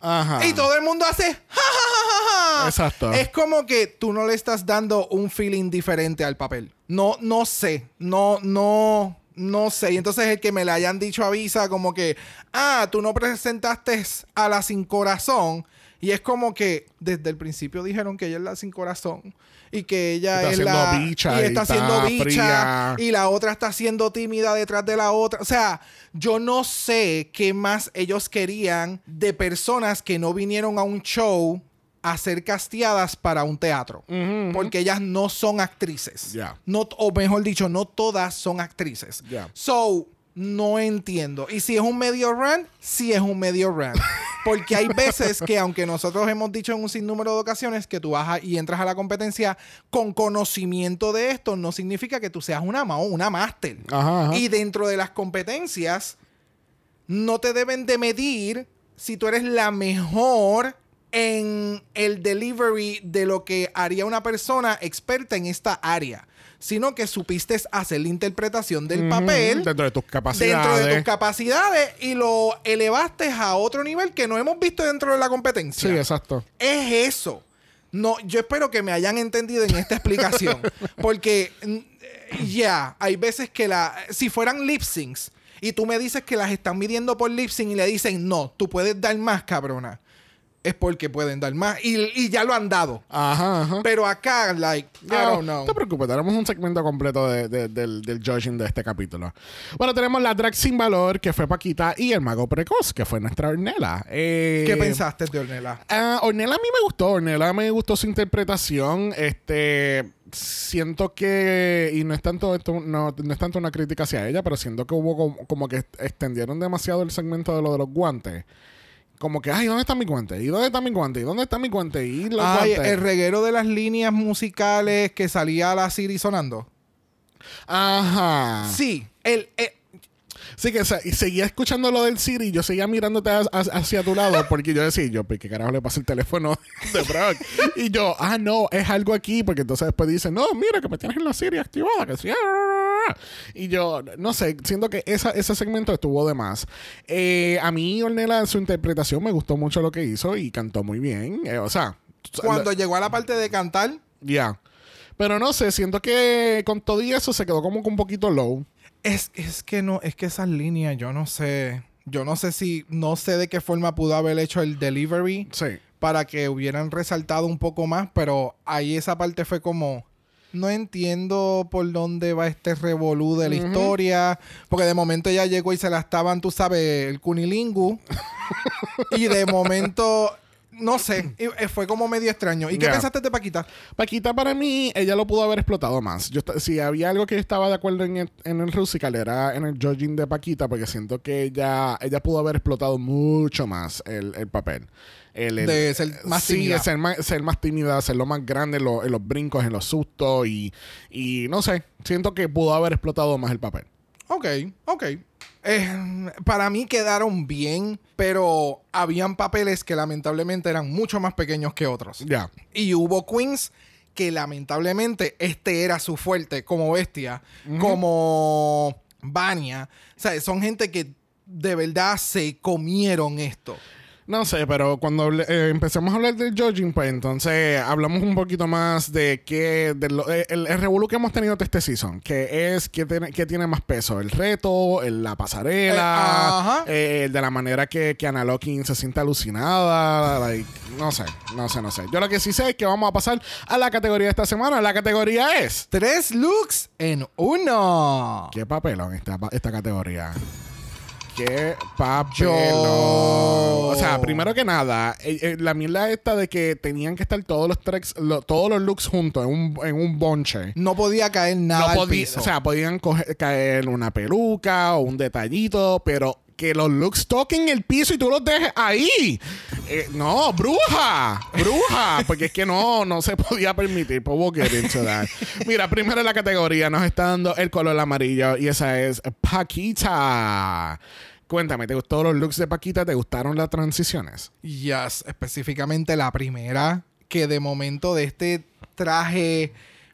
[SPEAKER 1] Ajá.
[SPEAKER 2] Y todo el mundo hace ja, ja, ja, ja, ja.
[SPEAKER 1] Exacto.
[SPEAKER 2] Es como que tú no le estás dando un feeling diferente al papel. No, no sé. No, no, no sé. Y entonces el que me le hayan dicho avisa como que, ah, tú no presentaste a la sin corazón. Y es como que desde el principio dijeron que ella es la sin corazón. Y que ella
[SPEAKER 1] Está
[SPEAKER 2] es la.
[SPEAKER 1] bicha
[SPEAKER 2] y está siendo bicha.
[SPEAKER 1] fría.
[SPEAKER 2] Y la otra está siendo tímida detrás de la otra. O sea, yo no sé qué más ellos querían de personas que no vinieron a un show a ser casteadas para un teatro. Porque ellas no son actrices. No, o mejor dicho, no todas son actrices. So, no entiendo. Y si es un medio run, sí es un medio run. Porque hay veces que, aunque nosotros hemos dicho en un sinnúmero de ocasiones que tú vas a- y entras a la competencia con conocimiento de esto, no significa que tú seas una ma una máster. Y dentro de las competencias, no te deben de medir si tú eres la mejor en el delivery de lo que haría una persona experta en esta área, sino que supiste hacer la interpretación del papel
[SPEAKER 1] Dentro de tus capacidades.
[SPEAKER 2] dentro de tus capacidades y lo elevaste a otro nivel que no hemos visto dentro de la competencia.
[SPEAKER 1] Sí, exacto.
[SPEAKER 2] Es eso. No, yo espero que me hayan entendido en esta explicación. porque, mm, ya, hay veces que la. Si fueran lip syncs y tú me dices que las están midiendo por lip sync y le dicen, no, tú puedes dar más, cabrona. Es porque pueden dar más. Y, y ya lo han dado.
[SPEAKER 1] Ajá, ajá.
[SPEAKER 2] Pero acá, like, I don't know.
[SPEAKER 1] No te preocupes, tenemos un segmento completo de- de- del, del judging de este capítulo. Bueno, tenemos la drag sin valor, que fue Paquita, y el mago precoz, que fue nuestra Ornella. Eh,
[SPEAKER 2] ¿Qué pensaste de Ornella?
[SPEAKER 1] Ah, Ornella a mí me gustó, Ornella me gustó su interpretación. Este siento que, y no es tanto esto, no, no es tanto una crítica hacia ella, pero siento que hubo como, como que extendieron demasiado el segmento de lo de los guantes. Como que, ay, ¿dónde está mi guante? ¿Y dónde está mi guante? ¿Y dónde está mi guante? ¿Y los
[SPEAKER 2] Ay,
[SPEAKER 1] guantes?
[SPEAKER 2] el reguero de las líneas musicales que salía la Siri sonando.
[SPEAKER 1] Ajá.
[SPEAKER 2] Sí, el, el-
[SPEAKER 1] Sí, que se- y seguía escuchando lo del Siri y yo seguía mirándote a- a- hacia tu lado porque yo decía, yo, ¿qué carajo le pasa el teléfono de Brock? Y yo, ah, no, es algo aquí, porque entonces después dice, no, mira que me tienes en la Siri activada, que sí. Ah". Y yo, no sé, siento que esa, ese segmento estuvo de más. Eh, a mí, Ornella, en su interpretación me gustó mucho lo que hizo y cantó muy bien. Eh, o sea,
[SPEAKER 2] cuando llegó a la parte de cantar,
[SPEAKER 1] ya. Pero no sé, siento que con todo y eso se quedó como que un poquito low.
[SPEAKER 2] es, es que no, es que esas líneas, yo no sé. Yo no sé si, no sé de qué forma pudo haber hecho el delivery
[SPEAKER 1] Sí.
[SPEAKER 2] para que hubieran resaltado un poco más, pero ahí esa parte fue como. No entiendo por dónde va este revolú de la historia. Porque de momento ella llegó y se la estaban, tú sabes, el cunilingu. y de momento, no sé, eh, fue como medio extraño. ¿Y qué pensaste de Paquita?
[SPEAKER 1] Paquita para mí, ella lo pudo haber explotado más. Yo, si había algo que estaba de acuerdo en el, en el Rusical era en el judging de Paquita, porque siento que ella, ella pudo haber explotado mucho más el, el papel. El- el-
[SPEAKER 2] De ser más
[SPEAKER 1] sí,
[SPEAKER 2] tímida.
[SPEAKER 1] ser más, ser más tímida, ser lo más grande en, lo- en los brincos, en los sustos y, y no sé, siento que pudo haber explotado más el papel.
[SPEAKER 2] Ok, ok. Eh, para mí quedaron bien, pero habían papeles que lamentablemente eran mucho más pequeños que otros.
[SPEAKER 1] Ya.
[SPEAKER 2] Y hubo queens que lamentablemente este era su fuerte, como Bestia, como Vania. O sea, son gente que de verdad se comieron esto.
[SPEAKER 1] No sé, pero cuando eh, empecemos a hablar del judging, pues entonces hablamos un poquito más de qué, de lo- eh, el, el revolú que hemos tenido de este season, que es qué tiene, qué tiene más peso, el reto, el- la
[SPEAKER 2] Eh,
[SPEAKER 1] pasarela,
[SPEAKER 2] ajá.
[SPEAKER 1] eh, de la manera que, que Ana Locking se siente alucinada, like, no sé, no sé, no sé. Yo lo que sí sé es que vamos a pasar a la categoría de esta semana. La categoría es
[SPEAKER 2] Tres looks en uno.
[SPEAKER 1] qué papelón esta, esta categoría. Qué papelón. O sea, primero que nada, eh, eh, la mierda esta de que tenían que estar todos los tracks, lo- todos los looks juntos en un, en un bonche.
[SPEAKER 2] No podía caer nada
[SPEAKER 1] No
[SPEAKER 2] al
[SPEAKER 1] podía,
[SPEAKER 2] piso.
[SPEAKER 1] o sea, podían coger- caer una peluca o un detallito, pero que los looks toquen el piso y tú los dejes ahí. Eh, no, bruja, bruja, porque es que no, no se podía permitir. Pues. Mira, primero la categoría nos está dando el color amarillo y esa es Paquita. Cuéntame, ¿te gustó los looks de Paquita? ¿Te gustaron las transiciones?
[SPEAKER 2] Yes, específicamente la primera, que de momento de este traje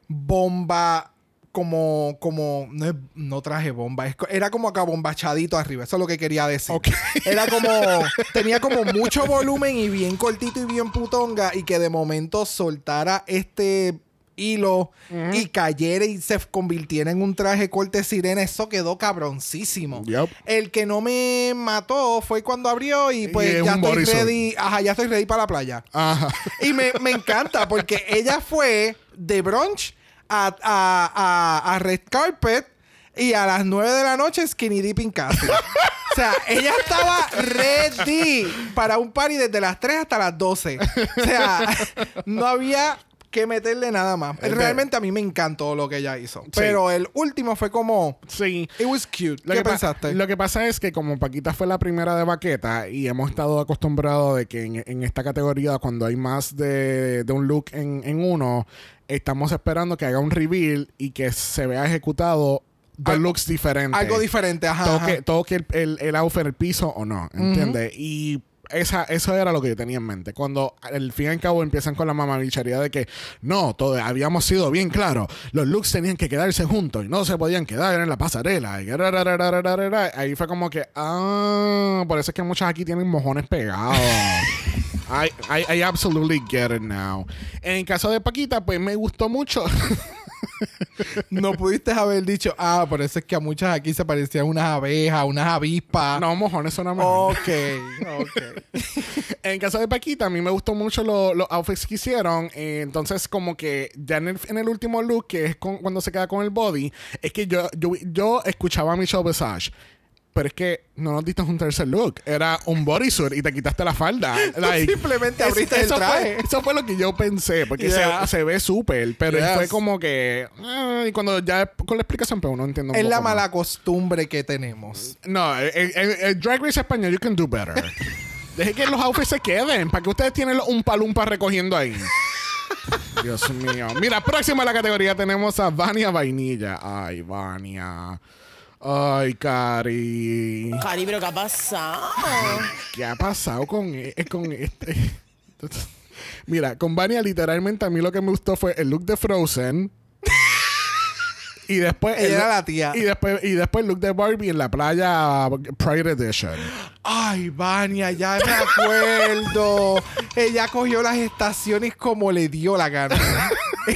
[SPEAKER 2] bomba, como, como, no, es- no traje bomba, es era como acá bombachadito arriba, eso es lo que quería decir.
[SPEAKER 1] Ok.
[SPEAKER 2] Era como, tenía como mucho volumen y bien cortito y bien putonga, y que de momento soltara este hilo y cayera y se convirtiera en un traje corte sirena, eso quedó cabroncísimo.
[SPEAKER 1] Yup.
[SPEAKER 2] El que no me mató fue cuando abrió y pues
[SPEAKER 1] Y
[SPEAKER 2] ya estoy
[SPEAKER 1] bodysuit.
[SPEAKER 2] ready. Ajá, ya estoy ready para la playa.
[SPEAKER 1] Ajá.
[SPEAKER 2] Y me, me encanta porque ella fue de brunch a, a, a, a red carpet y a las 9 de la noche skinny dipping casi. O sea, ella estaba ready para un party desde las 3 hasta las 12. O sea, no había que meterle nada más.
[SPEAKER 1] Es
[SPEAKER 2] Realmente a mí me encantó lo que ella hizo. Pero el último fue como...
[SPEAKER 1] Sí.
[SPEAKER 2] It was cute.
[SPEAKER 1] Lo
[SPEAKER 2] ¿Qué
[SPEAKER 1] que
[SPEAKER 2] pensaste?
[SPEAKER 1] Lo que pasa es que como Paquita fue la primera de baqueta y hemos estado acostumbrados de que en, en esta categoría cuando hay más de, de un look en, en uno, estamos esperando que haga un reveal y que se vea ejecutado dos
[SPEAKER 2] Algo-
[SPEAKER 1] looks diferentes.
[SPEAKER 2] Algo diferente, ajá. ajá.
[SPEAKER 1] Toque, toque el, el, el outfit en el piso o no, ¿entiendes? Y esa, eso era lo que yo tenía en mente. Cuando al fin y al cabo empiezan con la mamabichería de que no, todo, habíamos sido bien claros, los looks tenían que quedarse juntos y no se podían quedar en la pasarela. Y rarararararara. ahí fue como que, ah, por eso es que muchas aquí tienen mojones pegados. I, I, I absolutely get it now. En el caso de Paquita, pues me gustó mucho.
[SPEAKER 2] No pudiste haber dicho, ah, por eso es que a muchas aquí se parecían unas abejas, unas avispas.
[SPEAKER 1] no, mojones son mejor.
[SPEAKER 2] Ok, ok.
[SPEAKER 1] En caso de Paquita, a mí me gustó mucho lo- los outfits que hicieron. Eh, entonces, como que ya en el, en el último look, que es con- cuando se queda con el body, es que yo, yo, yo escuchaba a Michelle Visage. Pero es que no nos diste un tercer look. Era un bodysuit y te quitaste la falda. Like,
[SPEAKER 2] simplemente
[SPEAKER 1] es-
[SPEAKER 2] abriste el
[SPEAKER 1] eso
[SPEAKER 2] traje.
[SPEAKER 1] Fue, eso fue lo que yo pensé. Porque
[SPEAKER 2] Yeah.
[SPEAKER 1] se, se ve súper. Pero
[SPEAKER 2] Yes.
[SPEAKER 1] fue como que... ah, y cuando ya con la explicación, pues uno entiende un
[SPEAKER 2] Es la
[SPEAKER 1] poco más.
[SPEAKER 2] mala costumbre que tenemos.
[SPEAKER 1] No, el, el- el Drag Race español, you can do better. Deje que los outfits se queden. ¿Para que ustedes tienen un palumpa recogiendo ahí? Dios mío. Mira, próxima a la categoría tenemos a Vania Vainilla. Ay, Vania. Ay, Cari.
[SPEAKER 3] Cari, pero ¿qué ha pasado?
[SPEAKER 1] ¿Qué ha pasado con, e- con este? Mira, con Vania literalmente a mí lo que me gustó fue el look de Frozen. Y después
[SPEAKER 2] Ella
[SPEAKER 1] el-
[SPEAKER 2] era la tía.
[SPEAKER 1] Y después, y después look de Barbie en la playa Pride Edition.
[SPEAKER 2] Ay, Vania, ya me acuerdo. ella cogió las estaciones como le dio la gana.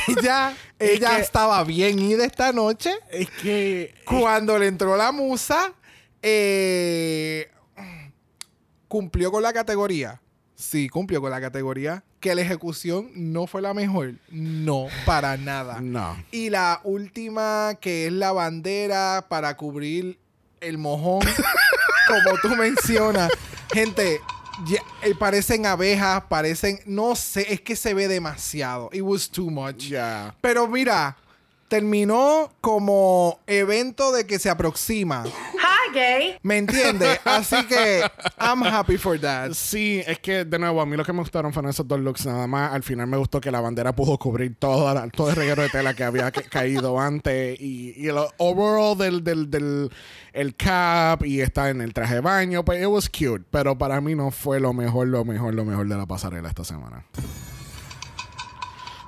[SPEAKER 2] ella ella
[SPEAKER 1] que-
[SPEAKER 2] estaba bien ida esta noche.
[SPEAKER 1] Es que.
[SPEAKER 2] Cuando le entró la musa, eh, cumplió con la categoría. Sí, cumplió con la categoría. Que la ejecución no fue la mejor. No, para nada.
[SPEAKER 1] No.
[SPEAKER 2] Y la última, que es la bandera para cubrir el mojón, como tú mencionas. Gente, ya- eh, parecen abejas, parecen. No sé, es que se ve demasiado. It was too much.
[SPEAKER 1] Ya.
[SPEAKER 2] Pero mira, terminó como evento de que se aproxima.
[SPEAKER 5] Hi, gay.
[SPEAKER 2] ¿Me entiendes? Así que I'm happy for that.
[SPEAKER 1] Sí, es que de nuevo, a mí lo que me gustaron fueron esos dos looks nada más. Al final me gustó que la bandera pudo cubrir toda la- todo el reguero de tela que había ca- caído antes. Y, y el overall del, del, del el cap y está en el traje de baño. Pues it was cute. Pero para mí no fue lo mejor, lo mejor, lo mejor de la pasarela esta semana.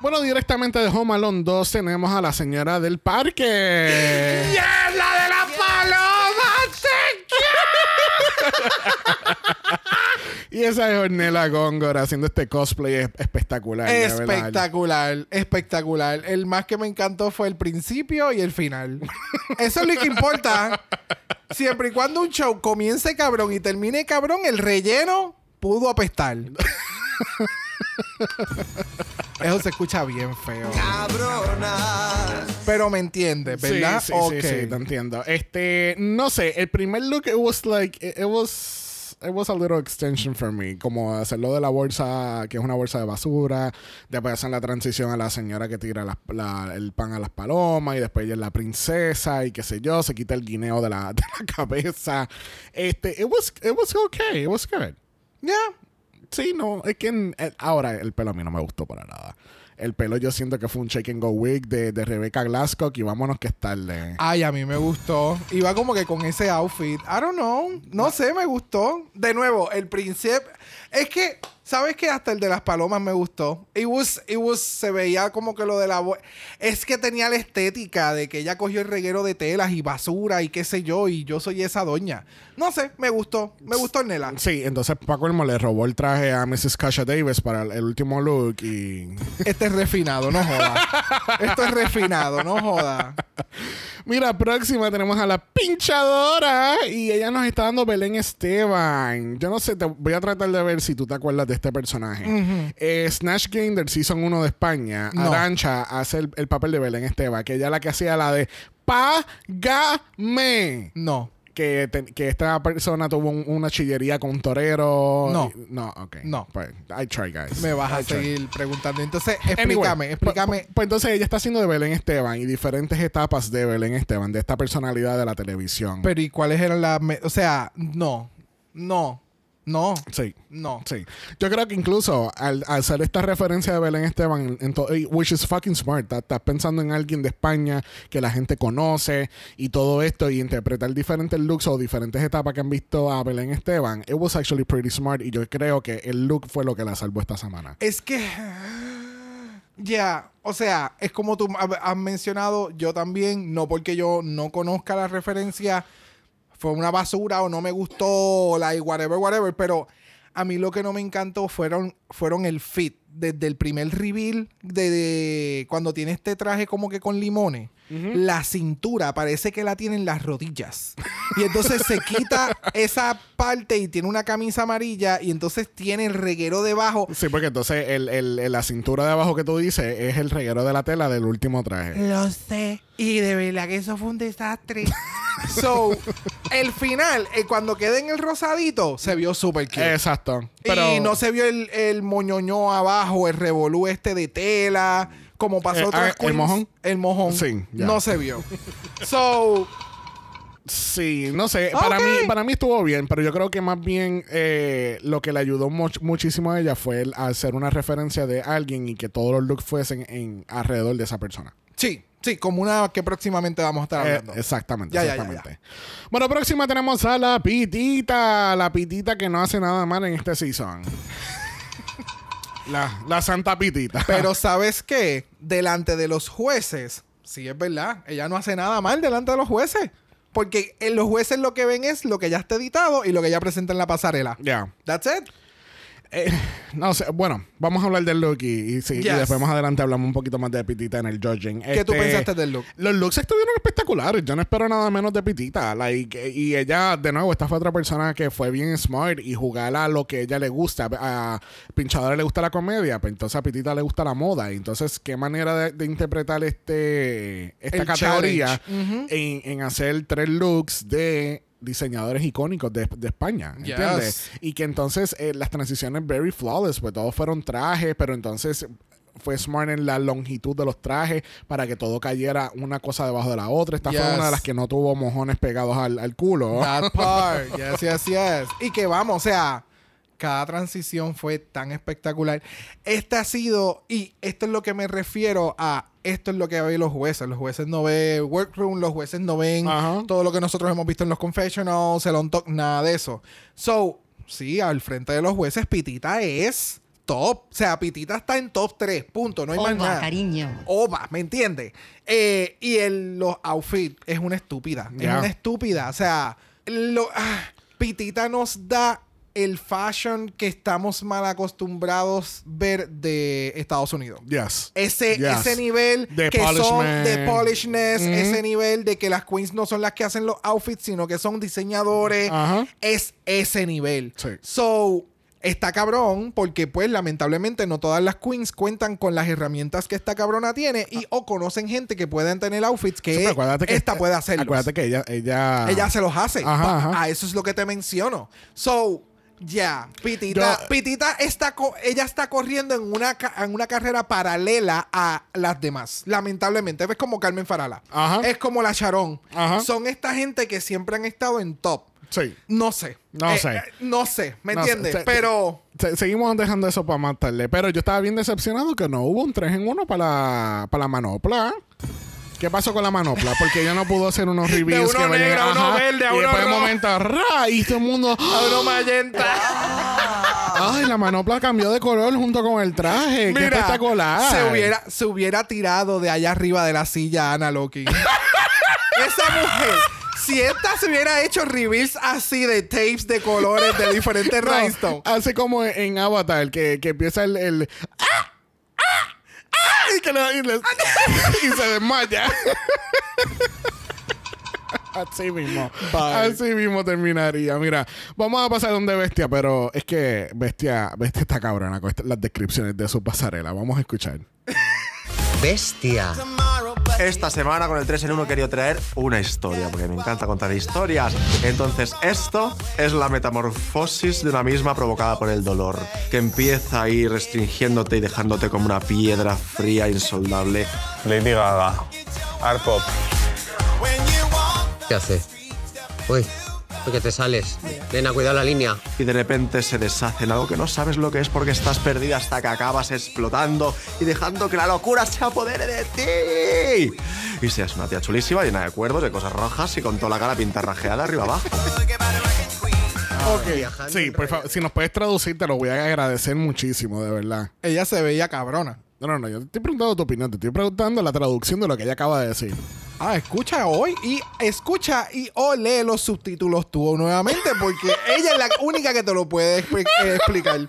[SPEAKER 1] Bueno, directamente de Home Alone 2 tenemos a la señora del parque.
[SPEAKER 2] ¡Ya, la de la paloma!
[SPEAKER 1] Y esa es Ornella Góngora haciendo este cosplay es- espectacular.
[SPEAKER 2] Espectacular, espectacular. El más que me encantó fue el principio y el final. Eso es lo que importa. Siempre y cuando un show comience cabrón y termine cabrón, el relleno pudo apestar. Eso se escucha bien feo. Pero me entiendes, ¿verdad?
[SPEAKER 1] Sí, sí,
[SPEAKER 2] Ok.
[SPEAKER 1] sí, sí, te entiendo. Este, no sé, el primer look, it was like, it, it was, it was a little extension for me. Como hacerlo de la bolsa, que es una bolsa de basura, después hacen la transición a la señora que tira las- la- el pan a las palomas, y después ella es la princesa, y qué sé yo, se quita el guineo de la, de la cabeza. Este, it was, it was okay, it was good.
[SPEAKER 2] Ya.
[SPEAKER 1] Sí, no, es que en- el- ahora el pelo a mí no me gustó para nada. El pelo yo siento que fue un shake and go wig de, de Rebecca Glasgow y vámonos que es tarde.
[SPEAKER 2] Ay, a mí me gustó. Iba como que con ese outfit. I don't know. No sé, me gustó. De nuevo, el príncipe. Es que, ¿sabes qué? Hasta el de las palomas me gustó. It was, it was, se veía como que lo de la. Es que tenía la estética de que ella cogió el reguero de telas y basura y qué sé yo, y yo soy esa doña. No sé, me gustó. Me gustó Nela.
[SPEAKER 1] Sí, entonces Paco Elmo le robó el traje a Mrs. Kasha Davis para el, el último look y...
[SPEAKER 2] Este es refinado, no joda. Esto es refinado, no joda.
[SPEAKER 1] Mira, próxima tenemos a la pinchadora y ella nos está dando Belén Esteban. Yo no sé, te voy a tratar de ver si tú te acuerdas de este personaje. Eh, Snatch Game del Season 1 de España,
[SPEAKER 2] No.
[SPEAKER 1] Arancha hace el, el papel de Belén Esteban, que ella la que hacía la de Págame.
[SPEAKER 2] No.
[SPEAKER 1] Que, te- que esta persona tuvo un- una chillería con un torero.
[SPEAKER 2] No.
[SPEAKER 1] Y- no, ok.
[SPEAKER 2] No.
[SPEAKER 1] Pues, I try, guys.
[SPEAKER 2] Me vas a
[SPEAKER 1] try.
[SPEAKER 2] seguir preguntando. Entonces,
[SPEAKER 1] Anyway,
[SPEAKER 2] explícame, explícame.
[SPEAKER 1] Pues, pues entonces ella está haciendo de Belén Esteban y diferentes etapas de Belén Esteban, de esta personalidad de la televisión.
[SPEAKER 2] Pero ¿y cuáles eran las... O sea, no, no, no,
[SPEAKER 1] sí.
[SPEAKER 2] no.
[SPEAKER 1] Sí. Yo creo que incluso al, al hacer esta referencia de Belén Esteban, en- en to- y- which is fucking smart, estás pensando en alguien de España que la gente conoce y todo esto y interpretar diferentes looks o diferentes etapas que han visto a Belén Esteban, it was actually pretty smart y yo creo que el look fue lo que la salvó esta semana.
[SPEAKER 2] Es que... Ya, o sea, es como tú has mencionado, yo también, no porque yo no conozca la referencia, fue una basura o no me gustó, like whatever, whatever, pero a mí lo que no me encantó fueron, fueron el fit. Desde el primer reveal, de, de cuando tiene este traje como que con limones, la cintura parece que la tiene en las rodillas. Y entonces se quita esa parte y tiene una camisa amarilla y entonces tiene el reguero debajo.
[SPEAKER 1] Sí, porque entonces el, el- el- la cintura de abajo que tú dices es el reguero de la tela del último traje.
[SPEAKER 2] Lo sé. Y de verdad que eso fue un desastre. so, el final, eh, cuando quedé en el rosadito, se vio súper cute.
[SPEAKER 1] Exacto. Pero,
[SPEAKER 2] Y no se vio el, el moñoño abajo, el revolú este de tela, como pasó
[SPEAKER 1] Eh,
[SPEAKER 2] otras
[SPEAKER 1] ah, ¿el
[SPEAKER 2] queens.
[SPEAKER 1] mojón?
[SPEAKER 2] El mojón.
[SPEAKER 1] Sí, ya.
[SPEAKER 2] No se vio. so,
[SPEAKER 1] Sí, no sé. Para,
[SPEAKER 2] Ok.
[SPEAKER 1] mí, para mí estuvo bien, pero yo creo que más bien eh, lo que le ayudó much- muchísimo a ella fue el hacer una referencia de alguien y que todos los looks fuesen en, alrededor de esa persona.
[SPEAKER 2] sí, sí, como una que próximamente vamos a estar
[SPEAKER 1] Eh,
[SPEAKER 2] hablando.
[SPEAKER 1] exactamente,
[SPEAKER 2] Ya, ya, ya,
[SPEAKER 1] exactamente. Bueno, próxima tenemos a la pitita. La pitita que no hace nada mal en este season. la, la santa pitita.
[SPEAKER 2] Pero ¿sabes qué? Delante de los jueces, sí es verdad, ella no hace nada mal delante de los jueces. Porque eh, los jueces lo que ven es lo que ya está editado y lo que ya presenta en la pasarela.
[SPEAKER 1] Ya.
[SPEAKER 2] That's it.
[SPEAKER 1] Eh, no sé, bueno, vamos a hablar del look y, y sí, y después más adelante hablamos un poquito más de Pitita en el judging.
[SPEAKER 2] ¿Qué tú
[SPEAKER 1] Este,
[SPEAKER 2] pensaste del look?
[SPEAKER 1] Los looks estuvieron espectaculares. Yo no espero nada menos de Pitita. Like, y ella, de nuevo, esta fue otra persona que fue bien smart y jugar a lo que ella le gusta. A Pinchadora le gusta la comedia, pero entonces a Pitita le gusta la moda. Entonces, qué manera de, de interpretar este esta
[SPEAKER 2] El
[SPEAKER 1] categoría en, en hacer tres looks de diseñadores icónicos de, de España,
[SPEAKER 2] Yes.
[SPEAKER 1] ¿entiendes? Y que entonces eh, las transiciones very flawless, pues todos fueron trajes, pero entonces fue smart en la longitud de los trajes para que todo cayera una cosa debajo de la otra. Esta
[SPEAKER 2] Yes.
[SPEAKER 1] fue una de las que no tuvo mojones pegados al, al culo.
[SPEAKER 2] That part. yes, yes, yes. Y que vamos, o sea, cada transición fue tan espectacular. Este ha sido, y esto es lo que me refiero a, esto es lo que ven los jueces. Los jueces no ven workroom, los jueces no ven
[SPEAKER 1] Ajá.
[SPEAKER 2] todo lo que nosotros hemos visto en los confessionals, el on talk, nada de eso. So, sí, al frente de los jueces, Pitita es top. O sea, Pitita está en top 3, punto. No hay más
[SPEAKER 5] Oba,
[SPEAKER 2] nada.
[SPEAKER 5] cariño.
[SPEAKER 2] Oba, ¿me entiendes? Eh, y el, los outfits es una estúpida. Es una estúpida. O sea, lo, ah, Pitita nos da el fashion que estamos mal acostumbrados ver de Estados Unidos.
[SPEAKER 1] Yes.
[SPEAKER 2] Ese,
[SPEAKER 1] Yes.
[SPEAKER 2] ese nivel
[SPEAKER 1] De
[SPEAKER 2] que son
[SPEAKER 1] polishment.
[SPEAKER 2] de polishness,
[SPEAKER 1] Ujú.
[SPEAKER 2] ese nivel de que las queens no son las que hacen los outfits, sino que son diseñadores,
[SPEAKER 1] Ajá.
[SPEAKER 2] es ese nivel.
[SPEAKER 1] Sí.
[SPEAKER 2] So, está cabrón porque pues lamentablemente no todas las queens cuentan con las herramientas que esta cabrona tiene y o conocen gente que pueden tener outfits que
[SPEAKER 1] Sí,
[SPEAKER 2] esta puede hacerlo.
[SPEAKER 1] Acuérdate que ella, ella,
[SPEAKER 2] Ella se los hace.
[SPEAKER 1] Ajá.
[SPEAKER 2] A eso es lo que te menciono. So, ya, Pitita,
[SPEAKER 1] Yo-
[SPEAKER 2] Pitita está, ella está corriendo en una, en una carrera paralela a las demás. Lamentablemente. Es como Carmen Farala.
[SPEAKER 1] Ajá.
[SPEAKER 2] Es como la Sharon.
[SPEAKER 1] Ajá.
[SPEAKER 2] Son esta gente que siempre han estado en top.
[SPEAKER 1] Sí.
[SPEAKER 2] No sé.
[SPEAKER 1] No
[SPEAKER 2] Eh,
[SPEAKER 1] sé.
[SPEAKER 2] eh, no sé. ¿Me
[SPEAKER 1] No
[SPEAKER 2] entiendes? Pero.
[SPEAKER 1] Se- seguimos dejando eso para más tarde. Pero yo estaba bien decepcionado que no hubo un 3 en 1 para la, para la manopla. ¿Qué pasó con la manopla? Porque ella no pudo hacer unos reviews
[SPEAKER 2] uno
[SPEAKER 1] que
[SPEAKER 2] negro a uno verde, a
[SPEAKER 1] y
[SPEAKER 2] uno
[SPEAKER 1] después de momento ¡ra! y todo el mundo
[SPEAKER 2] Abro magenta.
[SPEAKER 1] ay la manopla cambió de color junto con el traje qué
[SPEAKER 2] Mira,
[SPEAKER 1] espectacular
[SPEAKER 2] Se hubiera, se hubiera tirado de allá arriba de la silla Ana Loki. Esa mujer, si esta se hubiera hecho reveals así de tapes de colores de diferentes
[SPEAKER 1] No,
[SPEAKER 2] rhinestones.
[SPEAKER 1] Así como en Avatar, que, que empieza el. el ¡Ah! ¡Ah! ¡Ah! Y, que le- y le- y se desmaya. Así mismo. Así mismo terminaría. Mira, vamos a pasar donde Bestia, pero es que Bestia, Bestia está cabrona con las descripciones de su pasarela. Vamos a escuchar.
[SPEAKER 4] Bestia.
[SPEAKER 5] Esta semana con el 3 en 1 he querido traer una historia, porque me encanta contar historias. Entonces, esto es la metamorfosis de una misma provocada por el dolor, que empieza ahí restringiéndote y dejándote como una piedra fría e insoldable.
[SPEAKER 6] Lady Gaga. Art Pop.
[SPEAKER 7] ¿Qué hace? Uy, ¿por qué te sales? Nena, cuidado la línea.
[SPEAKER 5] Y de repente se deshace en algo que no sabes lo que es porque estás perdida hasta que acabas explotando y dejando que la locura se apodere de ti. Y seas una tía chulísima, llena de cuervos, de cosas rojas y con toda la cara pintarrajeada arriba abajo.
[SPEAKER 1] Sí, por favor, si nos puedes traducir, te lo voy a agradecer muchísimo, de verdad.
[SPEAKER 2] Ella se veía cabrona.
[SPEAKER 1] No, no, no, yo te estoy preguntando tu opinión, te estoy preguntando la traducción de lo que ella acaba de decir.
[SPEAKER 2] Ah, escucha hoy y escucha y o lee los subtítulos tú nuevamente porque ella es la única que te lo puede expli- eh, explicar.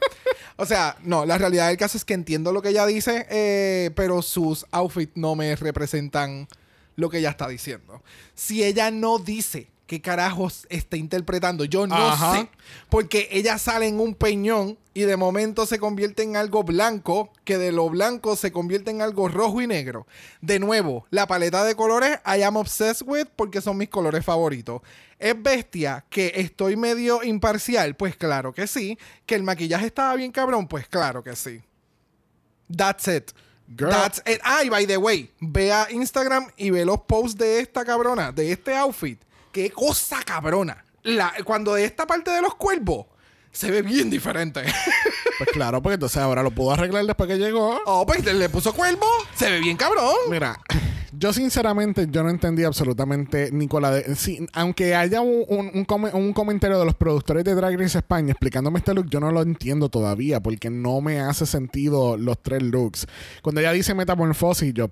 [SPEAKER 2] O sea, no, la realidad del caso es que entiendo lo que ella dice, eh, pero sus outfits no me representan lo que ella está diciendo. Si ella no dice qué carajos está interpretando, yo no
[SPEAKER 1] Ajá.
[SPEAKER 2] sé. Porque ella sale en un peñón y de momento se convierte en algo blanco, que de lo blanco se convierte en algo rojo y negro. De nuevo, la paleta de colores I am obsessed with porque son mis colores favoritos. ¿Es bestia que estoy medio imparcial? Pues claro que sí. ¿Que el maquillaje estaba bien cabrón? Pues claro que sí. That's it.
[SPEAKER 1] Girl.
[SPEAKER 2] That's it. Ah, y by the way, ve a Instagram y ve los posts de esta cabrona, de este outfit. Qué cosa cabrona. La, cuando de esta parte de los cuervos se ve bien diferente.
[SPEAKER 1] Pues claro, porque entonces ahora lo pudo arreglar después que llegó.
[SPEAKER 2] oh, pues le puso cuervo, se ve bien cabrón.
[SPEAKER 1] Mira, yo sinceramente yo no entendí absolutamente ni con la de... aunque haya un, un- un comentario de los productores de Drag Race España explicándome este look, yo no lo entiendo todavía porque no me hace sentido los tres looks. Cuando ella dice metamorfosis, yo...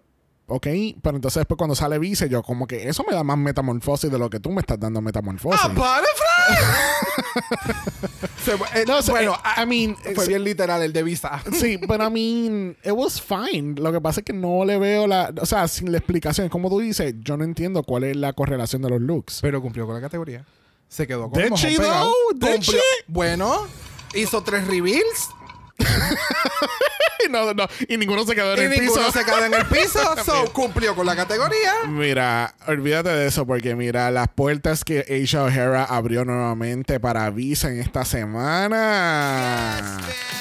[SPEAKER 1] Ok, pero entonces después cuando sale Vice, yo como que eso me da más metamorfosis de lo que tú me estás dando metamorfosis.
[SPEAKER 2] ¡Ah, butterfly! Se- eh,
[SPEAKER 1] No,
[SPEAKER 2] bueno,
[SPEAKER 1] eh, I mean,
[SPEAKER 2] fue bien literal el de visa.
[SPEAKER 1] Sí, pero I mean, it was fine. Lo que pasa es que no le veo la. O sea, sin la explicación, como tú dices, yo no entiendo cuál es la correlación de los looks.
[SPEAKER 2] Pero cumplió con la categoría. Se quedó con
[SPEAKER 1] Did
[SPEAKER 2] el
[SPEAKER 1] she,
[SPEAKER 2] pegado.
[SPEAKER 1] Did
[SPEAKER 2] Cumplió-
[SPEAKER 1] she?
[SPEAKER 2] Bueno, hizo tres reveals
[SPEAKER 1] Y no, no, y ninguno se quedó en
[SPEAKER 2] y
[SPEAKER 1] el
[SPEAKER 2] ninguno
[SPEAKER 1] piso.
[SPEAKER 2] se quedó en el piso. so, cumplió con la categoría.
[SPEAKER 1] Mira, olvídate de eso porque mira, las puertas que Aisha O'Hara abrió nuevamente para Visa en esta semana.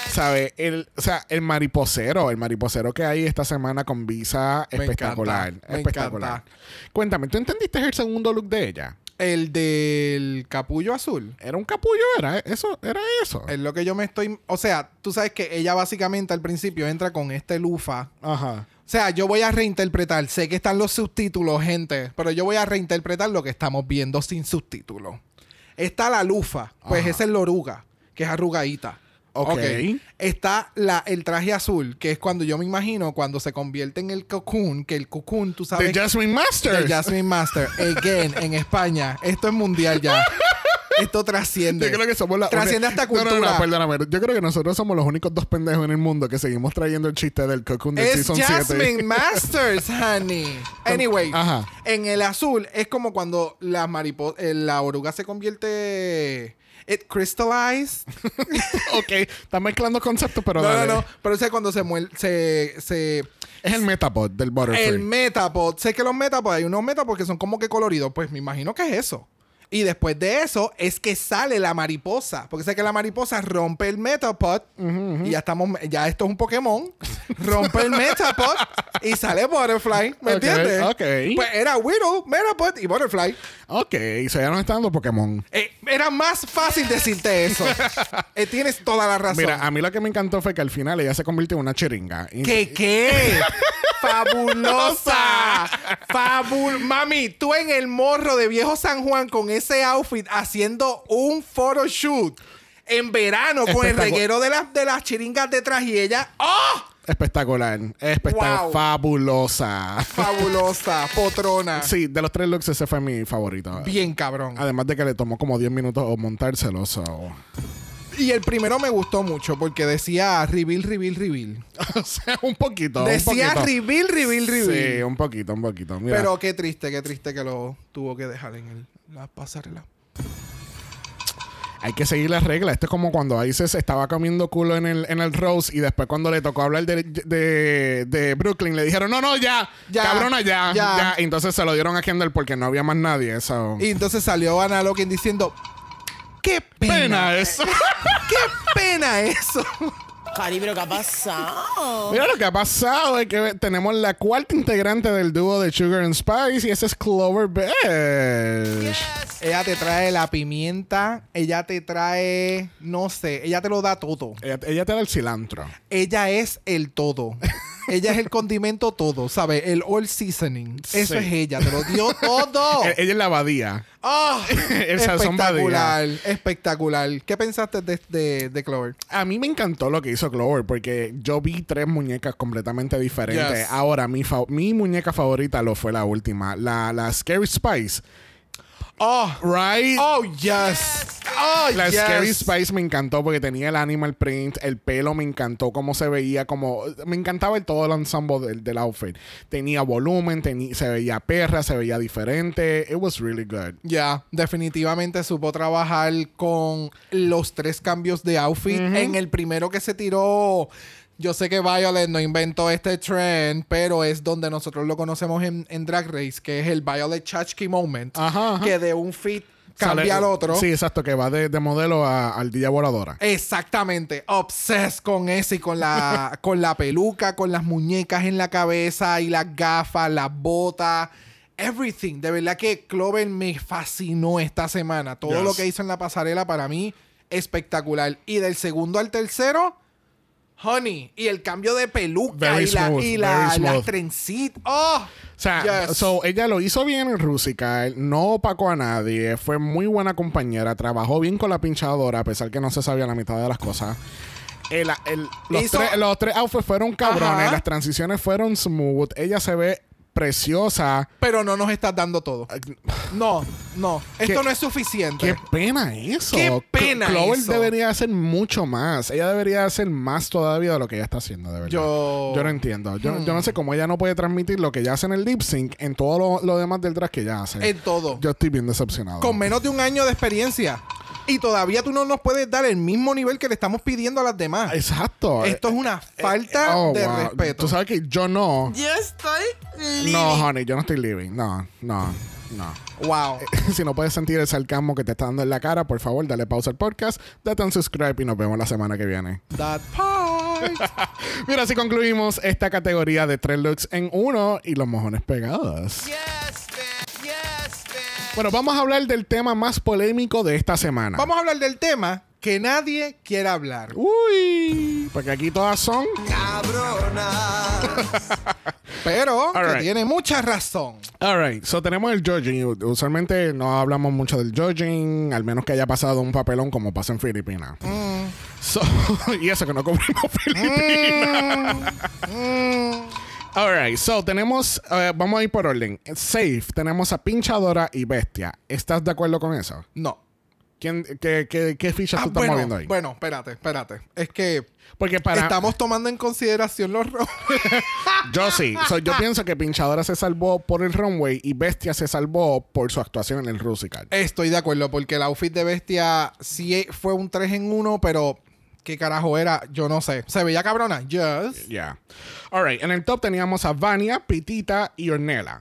[SPEAKER 1] ¿Sabe? El, o sea, el mariposero, el mariposero que hay esta semana con Visa,
[SPEAKER 2] Me
[SPEAKER 1] espectacular.
[SPEAKER 2] me
[SPEAKER 1] espectacular.
[SPEAKER 2] encanta.
[SPEAKER 1] Cuéntame, ¿tú entendiste el segundo look de ella?
[SPEAKER 2] El del capullo azul.
[SPEAKER 1] ¿Era un capullo? ¿Era eso? ¿Era eso?
[SPEAKER 2] Es lo que yo me estoy. O sea, tú sabes que ella básicamente al principio entra con este lufa.
[SPEAKER 1] Ajá.
[SPEAKER 2] O sea, yo voy a reinterpretar. Sé que están los subtítulos, gente. Pero yo voy a reinterpretar lo que estamos viendo sin subtítulos. Está la lufa. Pues
[SPEAKER 1] Ajá.
[SPEAKER 2] esa es la oruga, que es arrugadita.
[SPEAKER 1] Ok.
[SPEAKER 2] Está la, el traje azul, que es cuando yo me imagino cuando se convierte en el cocoon, que el cocoon, tú sabes.
[SPEAKER 1] The Jasmine Masters.
[SPEAKER 2] de Jasmine Master. Again, en España. Esto es mundial ya. Esto trasciende.
[SPEAKER 1] Yo creo que somos la
[SPEAKER 2] Trasciende hasta
[SPEAKER 1] No, no, no,
[SPEAKER 2] cultura.
[SPEAKER 1] perdóname. Yo creo que nosotros somos los únicos dos pendejos en el mundo que seguimos trayendo el chiste del cocoon de
[SPEAKER 2] Es
[SPEAKER 1] Season
[SPEAKER 2] Jasmine
[SPEAKER 1] 7.
[SPEAKER 2] Masters, honey. Anyway,
[SPEAKER 1] Ajá.
[SPEAKER 2] en el azul es como cuando la mariposa, la oruga se convierte. It crystallized.
[SPEAKER 1] ok, está mezclando conceptos, pero
[SPEAKER 2] no, no,
[SPEAKER 1] dale.
[SPEAKER 2] no. Pero ese es cuando se muere. Se, se,
[SPEAKER 1] Es el Metapod del Butterfree.
[SPEAKER 2] el Metapod. Sé que los Metapod, hay unos Metapod que son como que coloridos. Pues me imagino que es eso. Y después de eso es que sale la mariposa. Porque sé que la mariposa rompe el Metapod. Y ya estamos, ya esto es un Pokémon. rompe el Metapod y sale Butterfly. ¿Me entiendes?
[SPEAKER 1] ok.
[SPEAKER 2] Pues era Whittle, Metapod y Butterfly.
[SPEAKER 1] Ok, so ya nos está dando Pokémon.
[SPEAKER 2] Eh, era más fácil decirte eso. Eh, tienes toda la razón.
[SPEAKER 1] Mira, a mí lo que me encantó fue que al final ella se convirtió en una chiringa.
[SPEAKER 2] ¿Qué qué? ¡Fabulosa! ¡Fabul! Mami, tú en el morro de Viejo San Juan con ese outfit haciendo un photoshoot en verano con el reguero de las, de las chiringas detrás y ella. ¡Oh!
[SPEAKER 1] Espectacular. Espectacular.
[SPEAKER 2] Wow.
[SPEAKER 1] Fabulosa.
[SPEAKER 2] Fabulosa, potrona.
[SPEAKER 1] Sí, de los tres looks ese fue mi favorito.
[SPEAKER 2] Bien cabrón.
[SPEAKER 1] Además de que le tomó como 10 minutos montárselo. so.
[SPEAKER 2] Y el primero me gustó mucho porque decía reveal, reveal, reveal.
[SPEAKER 1] o sea, un poquito.
[SPEAKER 2] Decía
[SPEAKER 1] un poquito.
[SPEAKER 2] reveal, reveal, reveal.
[SPEAKER 1] Sí, un poquito, un poquito. Mira,
[SPEAKER 2] Pero qué triste, qué triste que lo tuvo que dejar en el, la pasarela.
[SPEAKER 1] hay que seguir las reglas. Esto es como cuando Isis estaba comiendo culo en el, en el Rose y después cuando le tocó hablar de, de, de Brooklyn le dijeron, no, no, ya,
[SPEAKER 2] Ya,
[SPEAKER 1] cabrona, ya,
[SPEAKER 2] ya.
[SPEAKER 1] ya. Y entonces se lo dieron a Kendall porque no había más nadie. Eso.
[SPEAKER 2] Y entonces salió Ana Loken diciendo: ¡Qué pena!
[SPEAKER 1] pena eso.
[SPEAKER 2] ¡Qué pena eso!
[SPEAKER 3] Cari, pero ¿qué ha pasado?
[SPEAKER 1] Mira lo que ha pasado es que tenemos la cuarta integrante del dúo de Sugar and Spice y esa es Clover Besh.
[SPEAKER 2] ella te trae la pimienta, ella te trae, no sé, ella te lo da todo.
[SPEAKER 1] Ella, ella te da el cilantro.
[SPEAKER 2] Ella es el todo. ella es el condimento todo, ¿sabes? El all seasoning. Eso
[SPEAKER 1] Sí.
[SPEAKER 2] es ella, te lo dio todo.
[SPEAKER 1] Eh, Ella es la abadía.
[SPEAKER 2] ¡Ah!
[SPEAKER 1] El
[SPEAKER 2] espectacular, espectacular. ¿Qué pensaste de, de, de Clover?
[SPEAKER 1] A mí me encantó lo que hizo Clover porque yo vi tres muñecas completamente diferentes.
[SPEAKER 2] Yes.
[SPEAKER 1] Ahora, mi, fa- mi muñeca favorita lo fue la última, la, la Scary Spice.
[SPEAKER 2] ¡Oh!
[SPEAKER 1] Right?
[SPEAKER 2] ¡Oh, yes! ¡Oh,
[SPEAKER 1] La
[SPEAKER 2] yes!
[SPEAKER 1] Scary Spice me encantó porque tenía el animal print, el pelo me encantó, cómo se veía, como me encantaba el todo el ensemble del, del outfit. Tenía volumen, teni- se veía perra, se veía diferente. It was really good.
[SPEAKER 2] Ya, definitivamente supo trabajar con los tres cambios de outfit. En el primero que se tiró, yo sé que Violet no inventó este trend, pero es donde nosotros lo conocemos en, en Drag Race, que es el Violet Chachki Moment,
[SPEAKER 1] Ajá, ajá.
[SPEAKER 2] que de un fit cambia
[SPEAKER 1] Sale-
[SPEAKER 2] al otro.
[SPEAKER 1] Sí, exacto, que va de, de modelo a- al día voladora.
[SPEAKER 2] Exactamente, obsessed con ese y con la, con la peluca, con las muñecas en la cabeza y las gafas, las botas, everything. De verdad que Clover me fascinó esta semana. Todo
[SPEAKER 1] Yes.
[SPEAKER 2] lo que hizo en la pasarela para mí, espectacular. Y del segundo al tercero, honey. Y el cambio de peluca
[SPEAKER 1] Very
[SPEAKER 2] y, la, y la, las trencitas. ¡Oh!
[SPEAKER 1] O sea,
[SPEAKER 2] Yes.
[SPEAKER 1] so, ella lo hizo bien en Rusical, no opacó a nadie, fue muy buena compañera, trabajó bien con la pinchadora, a pesar que no se sabía la mitad de las cosas. El- el- los,
[SPEAKER 2] Hizo-
[SPEAKER 1] tres, los tres outfits fueron cabrones,
[SPEAKER 2] Ajá.
[SPEAKER 1] las transiciones fueron smooth, ella se ve preciosa.
[SPEAKER 2] Pero no nos estás dando todo. No, no. Esto
[SPEAKER 1] ¿Qué-
[SPEAKER 2] no es suficiente.
[SPEAKER 1] Qué pena eso.
[SPEAKER 2] Qué pena
[SPEAKER 1] Clover
[SPEAKER 2] eso.
[SPEAKER 1] debería hacer mucho más. Ella debería hacer más todavía de lo que ella está haciendo, de verdad.
[SPEAKER 2] Yo-
[SPEAKER 1] Yo no entiendo. Yo, yo
[SPEAKER 2] Hmm.
[SPEAKER 1] no sé cómo ella no puede transmitir lo que ella hace en el lip sync en todo lo, lo demás del drag que ella hace.
[SPEAKER 2] En todo.
[SPEAKER 1] Yo estoy bien decepcionado.
[SPEAKER 2] con menos de un año de experiencia. Y todavía tú no nos puedes dar el mismo nivel que le estamos pidiendo a las demás.
[SPEAKER 1] Exacto.
[SPEAKER 2] Esto es una falta
[SPEAKER 1] Oh,
[SPEAKER 2] de
[SPEAKER 1] wow.
[SPEAKER 2] respeto.
[SPEAKER 1] Tú sabes que yo no.
[SPEAKER 3] Yo estoy
[SPEAKER 1] No, honey, yo no estoy living. No, no, no.
[SPEAKER 2] Wow.
[SPEAKER 1] si no puedes sentir el sarcasmo que te está dando en la cara, por favor, dale pausa al podcast, date un subscribe y nos vemos la semana que viene.
[SPEAKER 2] That part.
[SPEAKER 1] Mira, así concluimos esta categoría de tres looks en uno y los mojones pegados. Bueno, vamos a hablar del tema más polémico de esta semana.
[SPEAKER 2] Vamos a hablar del tema que nadie quiere hablar.
[SPEAKER 1] Uy, porque aquí todas son.
[SPEAKER 2] Pero que tiene mucha razón.
[SPEAKER 1] Alright, so tenemos el judging. Usualmente no hablamos mucho del judging, al menos que haya pasado un papelón como pasa en Filipinas. So, y eso que no cubrimos Filipinas. Alright, so tenemos, eh, vamos a ir por orden. Safe, tenemos a Pinchadora y Bestia. ¿Estás de acuerdo con eso?
[SPEAKER 2] No.
[SPEAKER 1] ¿Quién, qué, qué, qué fichas
[SPEAKER 2] Ah,
[SPEAKER 1] tú estás
[SPEAKER 2] bueno,
[SPEAKER 1] moviendo ahí?
[SPEAKER 2] bueno, espérate, espérate. Es que
[SPEAKER 1] Porque para.
[SPEAKER 2] estamos tomando en consideración los roles.
[SPEAKER 1] Yo sí. So, yo pienso que Pinchadora se salvó por el runway y Bestia se salvó por su actuación en el Rusical.
[SPEAKER 2] Estoy de acuerdo, porque el outfit de Bestia sí fue un 3 en 1, pero ¿qué carajo era? Yo no sé. ¿Se veía cabrona? Yes.
[SPEAKER 1] Yeah. Alright, en el top teníamos a Vania, Pitita y Ornella.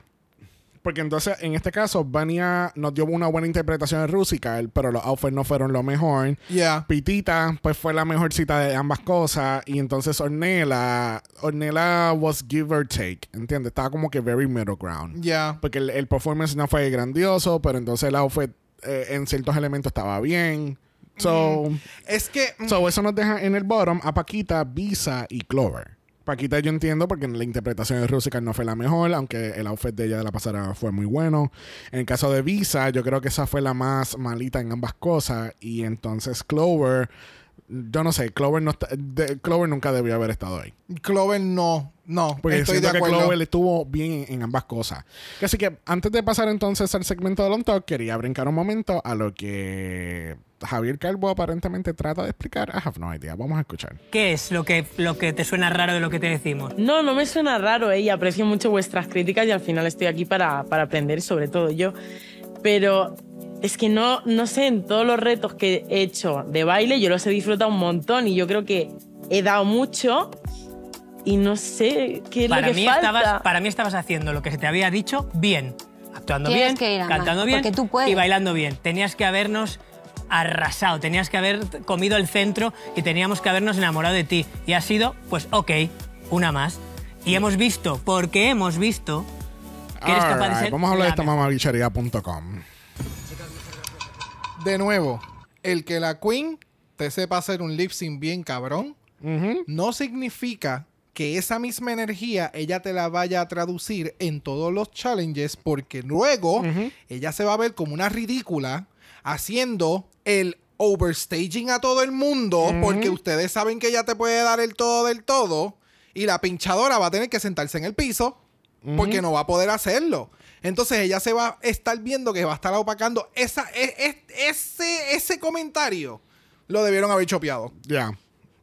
[SPEAKER 1] Porque entonces, en este caso, Vania nos dio una buena interpretación de Rusical, pero los outfits no fueron lo mejor.
[SPEAKER 2] Yeah.
[SPEAKER 1] Pitita, pues fue la mejor cita de ambas cosas. Y entonces Ornella, Ornella was give or take, ¿entiendes? Estaba como que very middle ground.
[SPEAKER 2] Yeah.
[SPEAKER 1] Porque el, el performance no fue grandioso, pero entonces el outfit eh, en ciertos elementos estaba bien. So,
[SPEAKER 2] Es que. mm,
[SPEAKER 1] so, eso nos deja en el bottom a Paquita, Visa y Clover. Paquita yo entiendo porque la interpretación de Rusical no fue la mejor, aunque el outfit de ella de la pasada fue muy bueno. En el caso de Visa, yo creo que esa fue la más malita en ambas cosas. Y entonces Clover, yo no sé, Clover, no está- de- Clover nunca debió haber estado ahí.
[SPEAKER 2] Clover no. No.
[SPEAKER 1] Porque
[SPEAKER 2] estoy de
[SPEAKER 1] siento que. Clover estuvo bien en, en ambas cosas. Así que antes de pasar entonces al segmento de Long Talk, quería brincar un momento a lo que Javier Calvo aparentemente trata de explicar. I have no idea. Vamos a escuchar.
[SPEAKER 8] ¿Qué es lo que, lo que te suena raro de lo que te decimos?
[SPEAKER 3] No, no me suena raro, ¿eh? y aprecio mucho vuestras críticas y al final estoy aquí para, para aprender, sobre todo yo. Pero es que no, no sé, en todos los retos que he hecho de baile, yo los he disfrutado un montón y yo creo que he dado mucho y no sé qué es
[SPEAKER 8] Para
[SPEAKER 3] lo que
[SPEAKER 8] mí,
[SPEAKER 3] falta.
[SPEAKER 8] estabas, para mí estabas haciendo lo que se te había dicho bien. Actuando
[SPEAKER 9] Tienes
[SPEAKER 8] bien,
[SPEAKER 9] que ir a más,
[SPEAKER 8] cantando bien
[SPEAKER 9] tú puedes.
[SPEAKER 8] y bailando bien. Tenías que habernos arrasado, tenías que haber comido el centro y teníamos que habernos enamorado de ti. Y ha sido, pues ok, una más. Y hemos visto, porque hemos visto que eres capaz de
[SPEAKER 1] Alright,
[SPEAKER 8] ser
[SPEAKER 1] Vamos a hablar de esta.
[SPEAKER 2] De nuevo, el que la Queen te sepa hacer un lip sync bien cabrón, no significa que esa misma energía ella te la vaya a traducir en todos los challenges, porque luego ella se va a ver como una ridícula haciendo el overstaging a todo el mundo, porque ustedes saben que ella te puede dar el todo del todo, y la pinchadora va a tener que sentarse en el piso porque no va a poder hacerlo. Entonces ella se va a estar viendo que va a estar opacando esa, e- e- ese, ese comentario. Lo debieron haber chopeado.
[SPEAKER 1] Ya.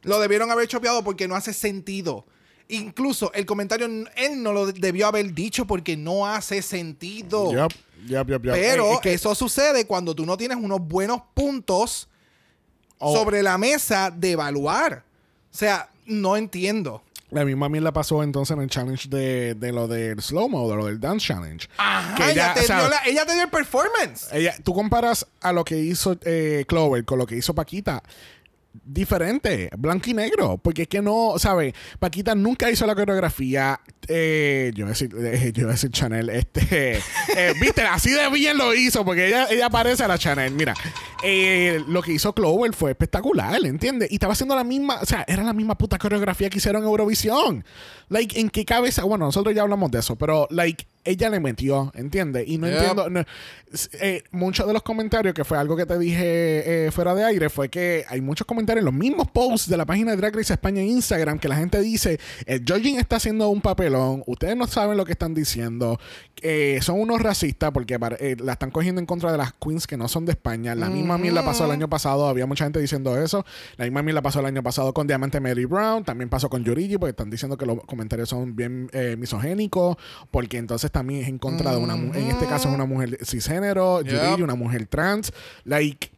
[SPEAKER 2] Lo debieron haber chopeado porque no hace sentido. Incluso el comentario él no lo debió haber dicho porque no hace sentido.
[SPEAKER 1] Yup, yup, yup.
[SPEAKER 2] Pero
[SPEAKER 1] es que-
[SPEAKER 2] eso sucede cuando tú no tienes unos buenos puntos
[SPEAKER 1] Oh.
[SPEAKER 2] sobre la mesa de evaluar. O sea, no entiendo.
[SPEAKER 1] La misma mierda pasó entonces en el challenge de, de lo del slow-mo, de lo del dance challenge.
[SPEAKER 2] Ajá,
[SPEAKER 1] Que
[SPEAKER 2] ella,
[SPEAKER 1] ella,
[SPEAKER 2] te
[SPEAKER 1] o sea,
[SPEAKER 2] dio la- ella te dio el performance.
[SPEAKER 1] Ella, tú comparas a lo que hizo eh, Clover con lo que hizo Paquita. Diferente, blanco y negro. Porque es que no, ¿sabes? Paquita nunca hizo la coreografía. Eh, yo, voy a decir, eh, yo decir Chanel. Este, eh, Viste, así de bien lo hizo. Porque ella, ella parece a la Chanel. Mira, lo que hizo Clover fue espectacular, ¿entiendes? Y estaba haciendo la misma, o sea, era la misma puta coreografía que hicieron en Eurovisión. Like, ¿en qué cabeza? Bueno, nosotros ya hablamos de eso, pero, like, ella le metió, ¿entiendes? Y no
[SPEAKER 2] Yep.
[SPEAKER 1] entiendo. no- eh, muchos de los comentarios, que fue algo que te dije eh, fuera de aire, fue que hay muchos comentarios en los mismos posts de la página de Drag Race España en Instagram que la gente dice: el judging está haciendo un papelón, ustedes no saben lo que están diciendo, eh, son unos racistas porque eh, la están cogiendo en contra de las queens que no son de España. La misma mierda pasó el año pasado, había mucha gente diciendo eso. La misma mierda pasó el año pasado con Diamante Mary Brown, también pasó con Yurigi, porque están diciendo que los comentarios son bien eh, misogénicos, porque entonces también es en contra de una mujer, en este caso es una mujer cisgénero,
[SPEAKER 2] Yep.
[SPEAKER 1] Yurigi, una mujer trans, like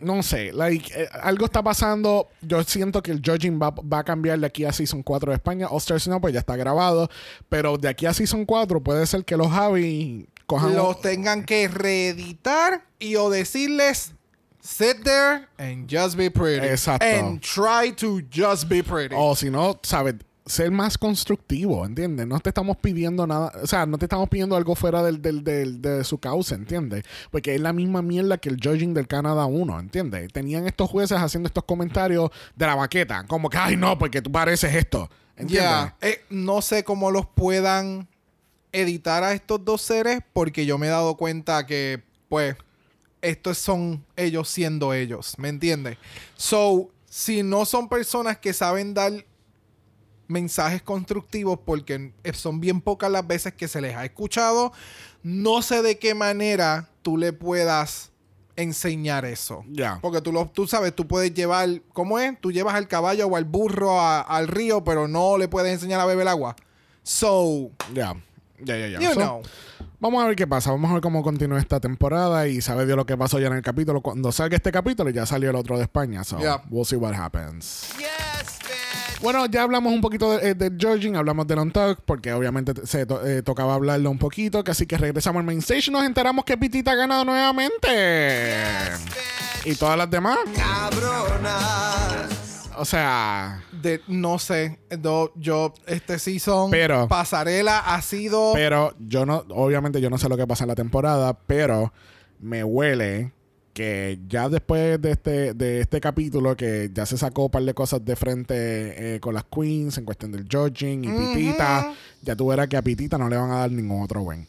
[SPEAKER 1] no sé, like, eh, algo está pasando. Yo siento que el judging va, va a cambiar de aquí a Season 4 de España. Stars no, pues ya está grabado. Pero de aquí a Season 4 puede ser que los Javi cojan.
[SPEAKER 2] los tengan que reeditar y o decirles sit there and just be pretty.
[SPEAKER 1] Exacto.
[SPEAKER 2] And try to just be pretty.
[SPEAKER 1] O si no, ¿sabes? Ser más constructivo, ¿entiendes? No te estamos pidiendo nada, o sea, no te estamos pidiendo algo fuera del, del- del- de su causa, ¿entiendes? Porque es la misma mierda que el judging del Canadá 1, ¿entiendes? Tenían estos jueces haciendo estos comentarios de la baqueta, como que, ay, no, porque tú pareces esto, ¿entiendes?
[SPEAKER 2] Ya, eh, no sé cómo los puedan editar a estos dos seres porque yo me he dado cuenta que, pues, estos son ellos siendo ellos, ¿me entiendes? So, si no son personas que saben dar mensajes constructivos porque son bien pocas las veces que se les ha escuchado, no sé de qué manera tú le puedas enseñar eso.
[SPEAKER 1] Ya.
[SPEAKER 2] Porque tú, lo, tú sabes, tú puedes llevar, ¿cómo es? Tú llevas al caballo o al burro a- al río, pero no le puedes enseñar a beber agua. So,
[SPEAKER 1] Ya. Ya, ya, ya. Vamos a ver qué pasa. Vamos a ver cómo continúa esta temporada y sabe Dios lo que pasó ya en el capítulo. Cuando salga este capítulo, ya salió el otro de España. So,
[SPEAKER 2] Yeah.
[SPEAKER 1] we'll see what happens. Bueno, ya hablamos un poquito de- eh, judging, hablamos on talk, porque obviamente se to- eh, tocaba hablarlo un poquito. Que así que regresamos al main stage y nos enteramos que Pitita ha ganado nuevamente. y todas las demás. O sea,
[SPEAKER 2] De, no sé, do- yo, este season,
[SPEAKER 1] Pero-
[SPEAKER 2] pasarela ha sido...
[SPEAKER 1] Pero yo no, obviamente yo no sé lo que pasa en la temporada, pero me huele que ya después de este, de este capítulo, que ya se sacó un par de cosas de frente eh, con las queens en cuestión del judging y Pitita, ya tú verás que a Pitita no le van a dar ningún otro win.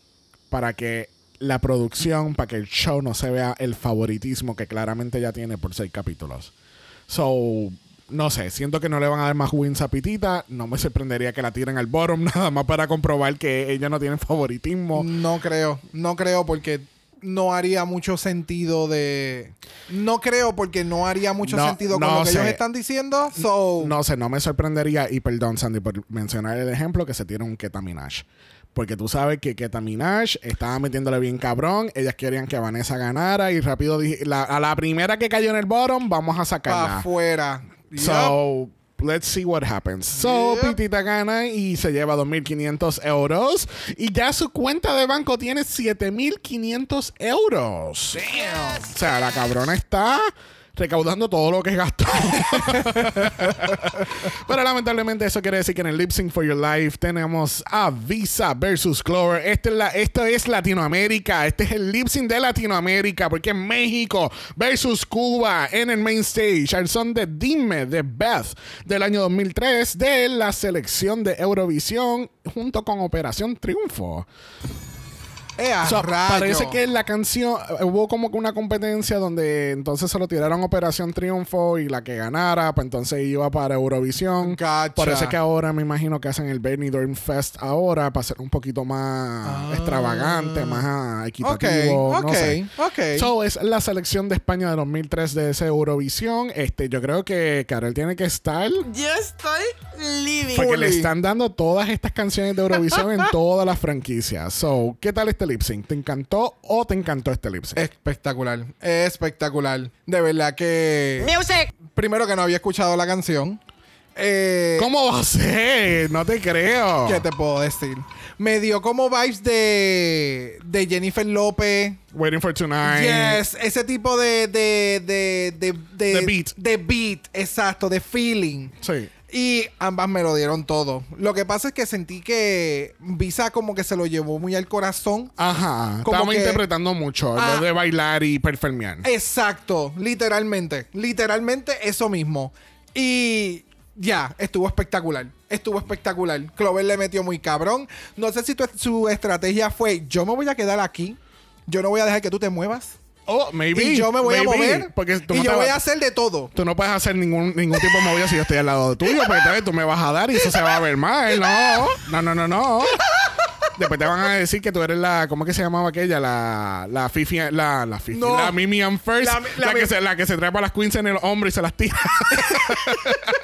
[SPEAKER 1] Para que la producción, para que el show no se vea el favoritismo que claramente ya tiene por seis capítulos. So, no sé, siento que no le van a dar más wins a Pitita. No me sorprendería que la tiren al bottom nada más para comprobar que ella no tiene favoritismo.
[SPEAKER 2] No creo, no creo porque no haría mucho sentido de... No creo porque no haría mucho
[SPEAKER 1] No,
[SPEAKER 2] sentido con lo que
[SPEAKER 1] sé.
[SPEAKER 2] ellos están diciendo. So,
[SPEAKER 1] No sé, no me sorprendería. Y perdón, Sandy, por mencionar el ejemplo que se tiene un Ketaminash. Porque tú sabes que Ketaminash estaba metiéndole bien cabrón. Ellas querían que Vanessa ganara. Y rápido dije, la- a la primera que cayó en el bottom, vamos a sacarla.
[SPEAKER 2] afuera.
[SPEAKER 1] So, let's see what happens. So,
[SPEAKER 2] Yep.
[SPEAKER 1] Pitita gana y se lleva 2.500 euros. Y ya su cuenta de banco tiene 7.500 euros. O sea, la cabrona está recaudando todo lo que gastó. Pero lamentablemente eso quiere decir que en el Lip Sync for Your Life tenemos a Visa versus Clover. Este es esto es Latinoamérica. Este es el Lip Sync de Latinoamérica. Porque México versus Cuba en el main stage. Al son de Dime de Beth del año 2003 de la selección de Eurovisión junto con Operación Triunfo.
[SPEAKER 2] Eh, a
[SPEAKER 1] O sea,
[SPEAKER 2] rayo.
[SPEAKER 1] parece que la canción eh, hubo como que una competencia donde entonces se lo tiraron Operación Triunfo y la que ganara, pues entonces iba para Eurovisión. Eso es que ahora me imagino que hacen el Benidorm Fest ahora para ser un poquito más extravagante, más ah,
[SPEAKER 2] Ok,
[SPEAKER 1] equitativo.
[SPEAKER 2] ok,
[SPEAKER 1] no sé.
[SPEAKER 2] ok.
[SPEAKER 1] So, es la selección de España de 2003 de ese Eurovisión. Este, yo creo que Karel tiene que estar
[SPEAKER 3] Yo estoy living.
[SPEAKER 1] porque le están dando todas estas canciones de Eurovisión en todas las franquicias. So, ¿qué tal este lip sync? ¿Te encantó o te encantó este lip sync?
[SPEAKER 2] Espectacular, espectacular. De verdad que...
[SPEAKER 3] Music.
[SPEAKER 2] Primero que no había escuchado la canción. Eh,
[SPEAKER 1] ¿Cómo va a ser? No te creo.
[SPEAKER 2] ¿Qué te puedo decir? Me dio como vibes de, de Jennifer López.
[SPEAKER 1] Waiting for Tonight.
[SPEAKER 2] Yes, ese tipo de de, de, de, de,
[SPEAKER 1] De beat.
[SPEAKER 2] De beat, exacto, de feeling.
[SPEAKER 1] Sí.
[SPEAKER 2] Y ambas me lo dieron todo. Lo que pasa es que sentí que Visa como que se lo llevó muy al corazón.
[SPEAKER 1] Ajá.
[SPEAKER 2] Como
[SPEAKER 1] Estamos
[SPEAKER 2] que-
[SPEAKER 1] interpretando mucho.
[SPEAKER 2] Ah.
[SPEAKER 1] Lo de bailar y performear.
[SPEAKER 2] Exacto, literalmente. Literalmente eso mismo. Y ya, estuvo espectacular. Estuvo espectacular. Clover le metió muy cabrón. No sé si tu- su estrategia fue, yo me voy a quedar aquí. Yo no voy a dejar que tú te muevas.
[SPEAKER 1] Oh, maybe.
[SPEAKER 2] y yo me voy a
[SPEAKER 1] maybe.
[SPEAKER 2] mover.
[SPEAKER 1] Porque tú
[SPEAKER 2] y
[SPEAKER 1] no
[SPEAKER 2] yo voy a hacer de todo.
[SPEAKER 1] Tú no puedes hacer ningún, ningún tipo de movida si yo estoy al lado tuyo, porque entonces tú me vas a dar y eso se va a ver mal. No, no, no, no, no. Después te van a decir que tú eres la, ¿cómo que se llamaba aquella? La, la Fifi, la, la Fifi,
[SPEAKER 2] No.
[SPEAKER 1] la Mimi and First,
[SPEAKER 2] La-
[SPEAKER 1] la,
[SPEAKER 2] la
[SPEAKER 1] que se, la que se trepa a las queens en el hombro y se las tira.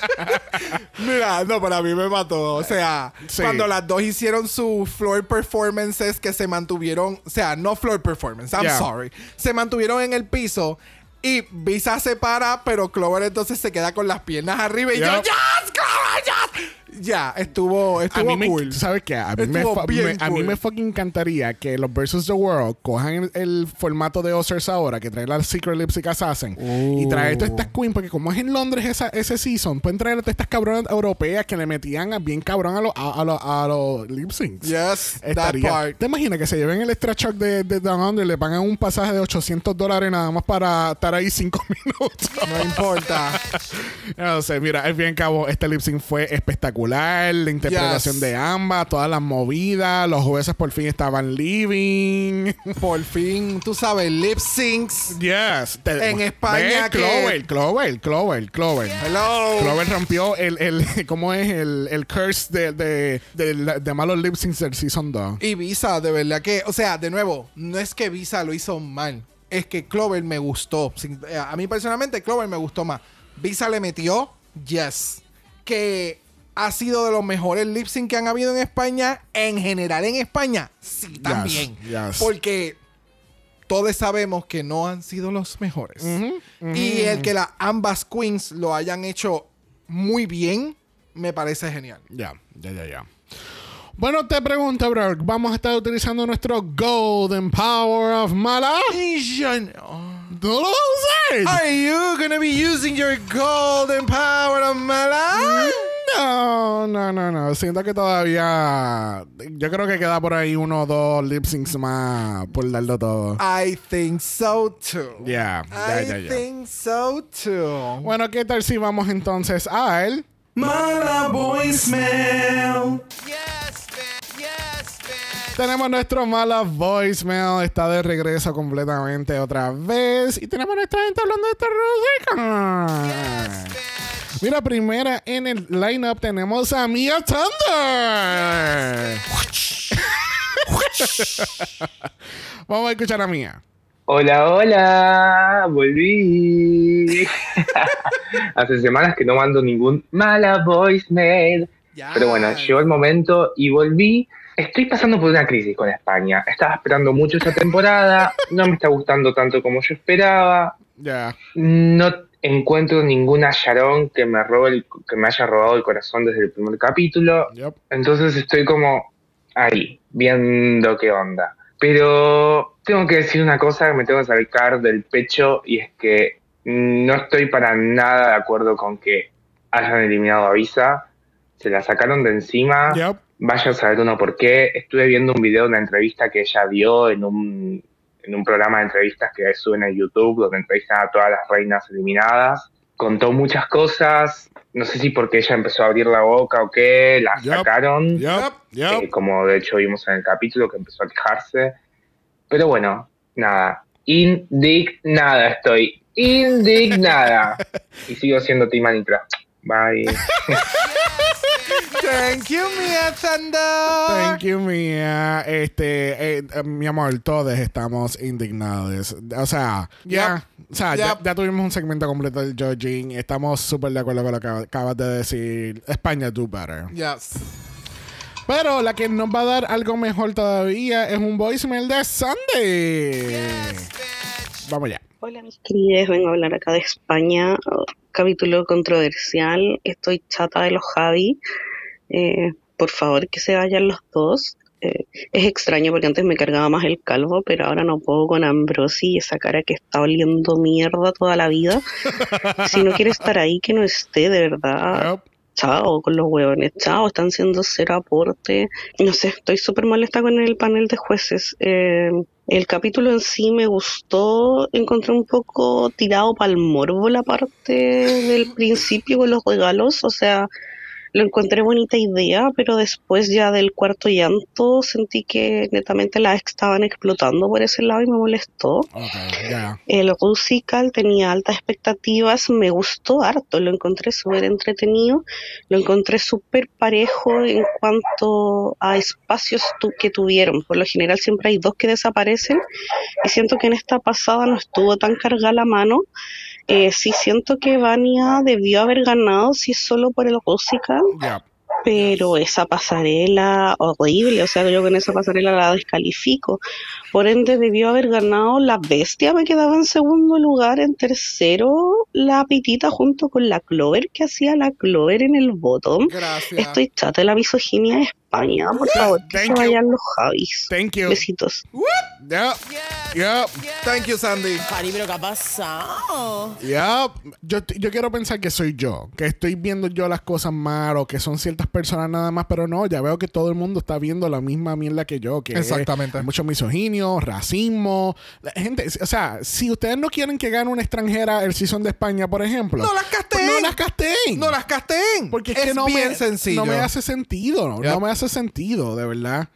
[SPEAKER 2] Mira, no, para mí me mató. O sea,
[SPEAKER 1] Sí.
[SPEAKER 2] cuando las dos hicieron su floor performances que se mantuvieron, o sea, no floor performance, I'm
[SPEAKER 1] Yeah.
[SPEAKER 2] sorry, se mantuvieron en el piso y Visa se para, pero Clover entonces se queda con las piernas arriba y yo. ¡Yes, Clover, yes! Ya, estuvo,
[SPEAKER 1] A
[SPEAKER 2] estuvo
[SPEAKER 1] mí me,
[SPEAKER 2] cool.
[SPEAKER 1] ¿Sabes qué? A mí, me, me- a mí me fucking encantaría que los Versus the World cojan el, el formato de Oscars ahora, que trae la Secret Lipstick Assassin, y traer todas estas queens, porque como es en Londres esa, ese season, pueden traer a todas estas cabronas europeas que le metían a- bien cabrón a los a, a los- a los lip syncs.
[SPEAKER 2] Yes, that
[SPEAKER 1] Estaría-
[SPEAKER 2] part.
[SPEAKER 1] ¿Te imaginas que se lleven el extra shock de, de Down Under y le pagan un pasaje de 800 dólares nada más para estar ahí 5 minutos?
[SPEAKER 2] No importa.
[SPEAKER 1] No sé, mira, al fin y al cabo, este lip sync fue espectacular. La interpretación
[SPEAKER 2] Yes.
[SPEAKER 1] de ambas, todas las movidas, los jueces por fin estaban living.
[SPEAKER 2] Por fin, tú sabes, lip syncs.
[SPEAKER 1] Yes. Te-
[SPEAKER 2] En España que-
[SPEAKER 1] Clover, Clover, Clover, Clover.
[SPEAKER 2] Hello.
[SPEAKER 1] Clover rompió el, el ¿cómo es? El, el curse de, de, de, de malos lip syncs del Season 2.
[SPEAKER 2] Y Visa, de verdad que, o sea, de nuevo, no es que Visa lo hizo mal. es que Clover me gustó. Eh, A mí personalmente Clover me gustó más. Visa le metió, yes. Que ha sido de los mejores lip sync que han habido en España. En general en España, sí, también.
[SPEAKER 1] yes.
[SPEAKER 2] Porque todos sabemos que no han sido los mejores. Y el que las ambas queens lo hayan hecho muy bien, me parece genial.
[SPEAKER 1] Ya, ya, ya, ya. Bueno, te pregunto, bro. Vamos a estar utilizando nuestro Golden Power of Mala. ¿No lo?
[SPEAKER 2] Are you gonna be using your golden power of Mala?
[SPEAKER 1] No, no, no, no. Siento que todavía. Yo creo que queda por ahí uno o dos lip syncs más por darlo todo.
[SPEAKER 2] I think so too.
[SPEAKER 1] Ya, ya,
[SPEAKER 2] I
[SPEAKER 1] ya, ya.
[SPEAKER 2] think so too.
[SPEAKER 1] Bueno, ¿qué tal si vamos entonces a él?
[SPEAKER 2] Mala voicemail.
[SPEAKER 1] Tenemos nuestro mala voicemail. Está de regreso completamente otra vez. Y tenemos nuestra gente hablando de esta música. Mira, primera en el lineup tenemos a Mia Thunder. Vamos a escuchar a Mia.
[SPEAKER 9] Hola, hola, volví. Hace semanas que no mando ningún mala voicemail. Pero bueno, llegó el momento y volví. Estoy pasando por una crisis con España. Estaba esperando mucho esta temporada. No me está gustando tanto como yo esperaba.
[SPEAKER 1] Ya.
[SPEAKER 9] No encuentro ninguna Sharon que me, robe el- que me haya robado el corazón desde el primer capítulo. Entonces estoy como ahí, viendo qué onda. Pero tengo que decir una cosa que me tengo que sacar del pecho y es que no estoy para nada de acuerdo con que hayan eliminado a Visa. Se la sacaron de encima.
[SPEAKER 1] Yup.
[SPEAKER 9] Vaya a saber uno por qué. Estuve viendo un video de una entrevista que ella dio en un, en un programa de entrevistas que suben en YouTube, donde entrevistan a todas las reinas eliminadas. Contó muchas cosas. No sé si porque ella empezó a abrir la boca o qué, la
[SPEAKER 1] Yup.
[SPEAKER 9] sacaron.
[SPEAKER 1] Yup. Yup.
[SPEAKER 9] Eh, como de hecho vimos en el capítulo que empezó a quejarse. Pero bueno, nada. Indignada estoy. Indignada. y sigo siendo Team Anitra. Bye.
[SPEAKER 2] Thank you, Mia Thunder.
[SPEAKER 1] Thank you, Mia. Este, eh, eh, mi amor, todos estamos indignados. O sea, ya, o sea, ya,
[SPEAKER 2] Yep.
[SPEAKER 1] ya tuvimos un segmento completo del judging. Estamos súper de acuerdo con lo que acabas de decir. España do better.
[SPEAKER 2] Yes.
[SPEAKER 1] Pero la que nos va a dar algo mejor todavía es un voicemail de Sunday. Vamos ya.
[SPEAKER 10] Hola mis queridos, vengo a hablar acá de España, capítulo controversial, estoy chata de los Javi, Eh, por favor que se vayan los dos. Eh, es extraño porque antes me cargaba más el calvo, pero ahora no puedo con Ambrosi y esa cara que está oliendo mierda toda la vida. Si no quiere estar ahí, que no esté, de verdad. Chao con los huevones, chao, están siendo cero aporte. No sé, estoy súper molesta con el panel de jueces. Eh, el capítulo en sí me gustó, encontré un poco tirado para el morbo la parte del principio con los regalos, o sea, lo encontré bonita idea, pero después ya del cuarto llanto sentí que netamente las estaban explotando por ese lado y me molestó.
[SPEAKER 1] Ok, ya.
[SPEAKER 10] El musical tenía altas expectativas, me gustó harto, lo encontré súper entretenido, lo encontré súper parejo en cuanto a espacios tu- que tuvieron. Por lo general siempre hay dos que desaparecen y siento que en esta pasada no estuvo tan cargada la mano. Eh, sí siento que Vania debió haber ganado si es solo por el musical,
[SPEAKER 1] Ya.
[SPEAKER 10] pero esa pasarela horrible, o sea, yo con esa pasarela la descalifico. Por ende, debió haber ganado la bestia, me quedaba en segundo lugar, en tercero la pitita junto con la Clover, que hacía la Clover en el botón.
[SPEAKER 2] Gracias.
[SPEAKER 10] Estoy chata de la misoginia de España, por favor, que se
[SPEAKER 1] Thank you.
[SPEAKER 10] vayan los Javis.
[SPEAKER 1] Thank you.
[SPEAKER 10] Besitos.
[SPEAKER 1] Yup.
[SPEAKER 2] Thank you, Sandy.
[SPEAKER 3] Cari, pero ¿qué ha pasado?
[SPEAKER 1] Yo, yo quiero pensar que soy yo, que estoy viendo yo las cosas mal o que son ciertas personas nada más, pero no, ya veo que todo el mundo está viendo la misma mierda que yo, que es-
[SPEAKER 2] Exactamente.
[SPEAKER 1] hay mucho misoginio, racismo. La gente, o sea, si ustedes no quieren que gane una extranjera el season de España, por ejemplo,
[SPEAKER 2] No las casteen.
[SPEAKER 1] pues no las casteen.
[SPEAKER 2] No las casteen.
[SPEAKER 1] Porque es, que no
[SPEAKER 2] bien
[SPEAKER 1] me,
[SPEAKER 2] sencillo.
[SPEAKER 1] no me hace sentido, no,
[SPEAKER 2] Yep.
[SPEAKER 1] no me hace sentido, de verdad.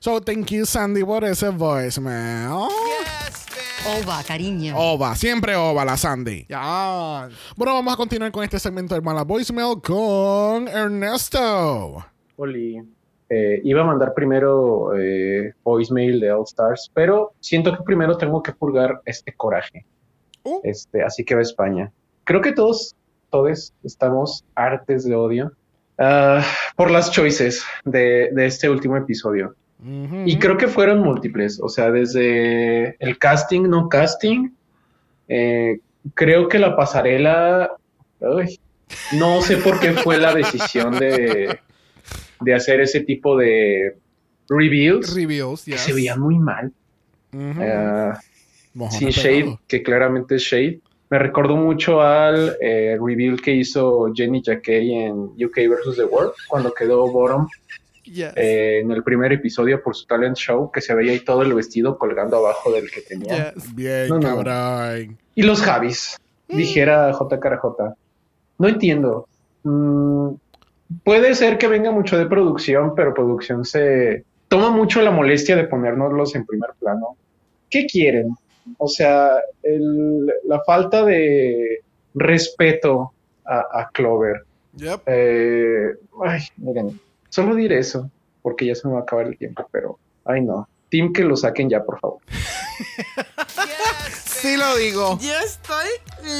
[SPEAKER 1] So, thank you, Sandy, por ese voicemail.
[SPEAKER 11] Ova, cariño.
[SPEAKER 1] Ova, siempre ova la Sandy.
[SPEAKER 2] Ya.
[SPEAKER 1] Bueno, vamos a continuar con este segmento de Mala Voicemail con Ernesto.
[SPEAKER 12] Oli, Eh, iba a mandar primero eh, voicemail de All Stars, pero siento que primero tengo que purgar este coraje.
[SPEAKER 2] Uh.
[SPEAKER 12] Este, así que va a España. Creo que todos, todos estamos hartes de odio ah, por las choices de, de este último episodio. Y creo que fueron múltiples, o sea, desde el casting, no casting, eh, creo que la pasarela, no sé por qué fue la decisión de, de hacer ese tipo de reveals,
[SPEAKER 2] Reveals,
[SPEAKER 12] que
[SPEAKER 2] yes.
[SPEAKER 12] se veían muy mal. Ah, sin Shade, que claramente es Shade. Me recordó mucho al eh, reveal que hizo Jenny Jacquet en UK vs. The World, cuando quedó bottom
[SPEAKER 2] Yes.
[SPEAKER 12] eh, en el primer episodio por su talent show, que se veía ahí todo el vestido colgando abajo del que tenía.
[SPEAKER 1] Bien,
[SPEAKER 12] No, no.
[SPEAKER 1] cabrón.
[SPEAKER 12] Y los Javis, dijera JKRJ. No entiendo. Mm, puede ser que venga mucho de producción, pero producción se toma mucho la molestia de ponernoslos en primer plano. ¿Qué quieren? O sea, el- la falta de respeto a, a Clover.
[SPEAKER 2] Yep.
[SPEAKER 12] Eh, ay, miren, solo diré eso, porque ya se me va a acabar el tiempo, pero, ay no. Team que lo saquen ya, por favor.
[SPEAKER 2] Sí lo digo.
[SPEAKER 3] Yo estoy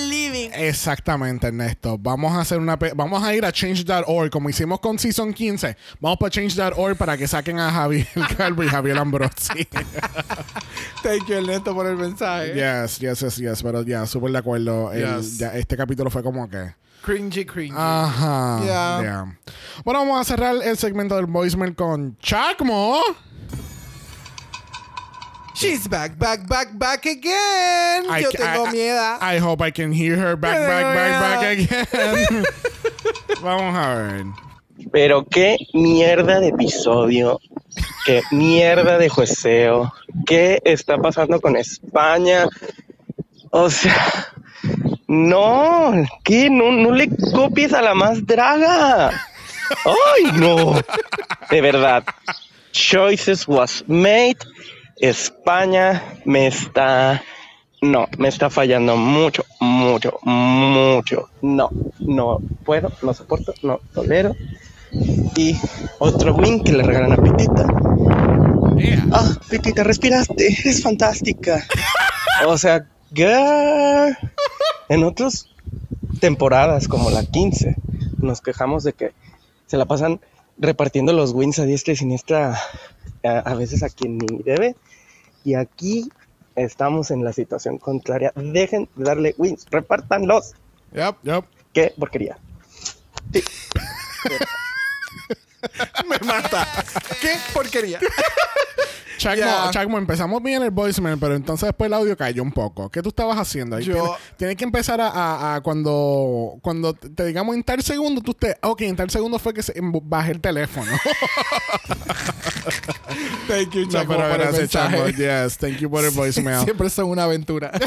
[SPEAKER 3] living.
[SPEAKER 1] Exactamente, Ernesto. Vamos a hacer una vamos a ir a change.org como hicimos con Season 15. Vamos para change.org para que saquen a Javier Calvo y Javier Ambrosi.
[SPEAKER 2] Thank you, Ernesto, por el mensaje.
[SPEAKER 1] yes, yes, yes, yes. Pero ya, súper de acuerdo. El-
[SPEAKER 2] Yes.
[SPEAKER 1] ya, este capítulo fue como que.
[SPEAKER 2] Cringy, cringy.
[SPEAKER 1] Ajá.
[SPEAKER 2] Yeah.
[SPEAKER 1] yeah. Bueno, vamos a cerrar el segmento del voicemail con Chacmo.
[SPEAKER 2] She's back, back, back, back again.
[SPEAKER 1] I
[SPEAKER 2] Yo tengo
[SPEAKER 1] I-
[SPEAKER 2] miedo.
[SPEAKER 1] I hope I can hear her back, back, back, back again. vamos a ver.
[SPEAKER 13] Pero qué mierda de episodio, qué mierda de jueceo, qué está pasando con España. O sea, no, ¿qué? No, no le copies a la más draga. ¡Ay, no! De verdad. Choices was made. España me está. No, me está fallando mucho, mucho, mucho. No, no puedo, no soporto, no tolero. Y otro win que le regalan a Pitita. Ah, Pitita, respiraste, es fantástica. O sea, girl. En otras temporadas, como la 15, nos quejamos de que se la pasan repartiendo los wins a diestra y siniestra, a, a veces a quien ni debe. Y aquí estamos en la situación contraria. Dejen de darle wins, repártanlos.
[SPEAKER 1] Yep, yep.
[SPEAKER 13] Qué porquería.
[SPEAKER 2] Me mata. Qué porquería.
[SPEAKER 1] Chacmo,
[SPEAKER 2] Yeah.
[SPEAKER 1] Chacmo, empezamos bien el voicemail, pero entonces después el audio cayó un poco. ¿Qué tú estabas haciendo? Ahí
[SPEAKER 2] Yo-
[SPEAKER 1] Tienes, tienes que empezar a, a- a cuando, cuando te digamos en tal segundo, tú te. Ok, en tal segundo fue que se, em- bajé el teléfono.
[SPEAKER 2] Thank you,
[SPEAKER 1] No,
[SPEAKER 2] Chaco,
[SPEAKER 1] pero
[SPEAKER 2] por el
[SPEAKER 1] gracias,
[SPEAKER 2] mensaje.
[SPEAKER 1] Chacmo. Yes, thank you por el voicemail.
[SPEAKER 2] Siempre son una aventura.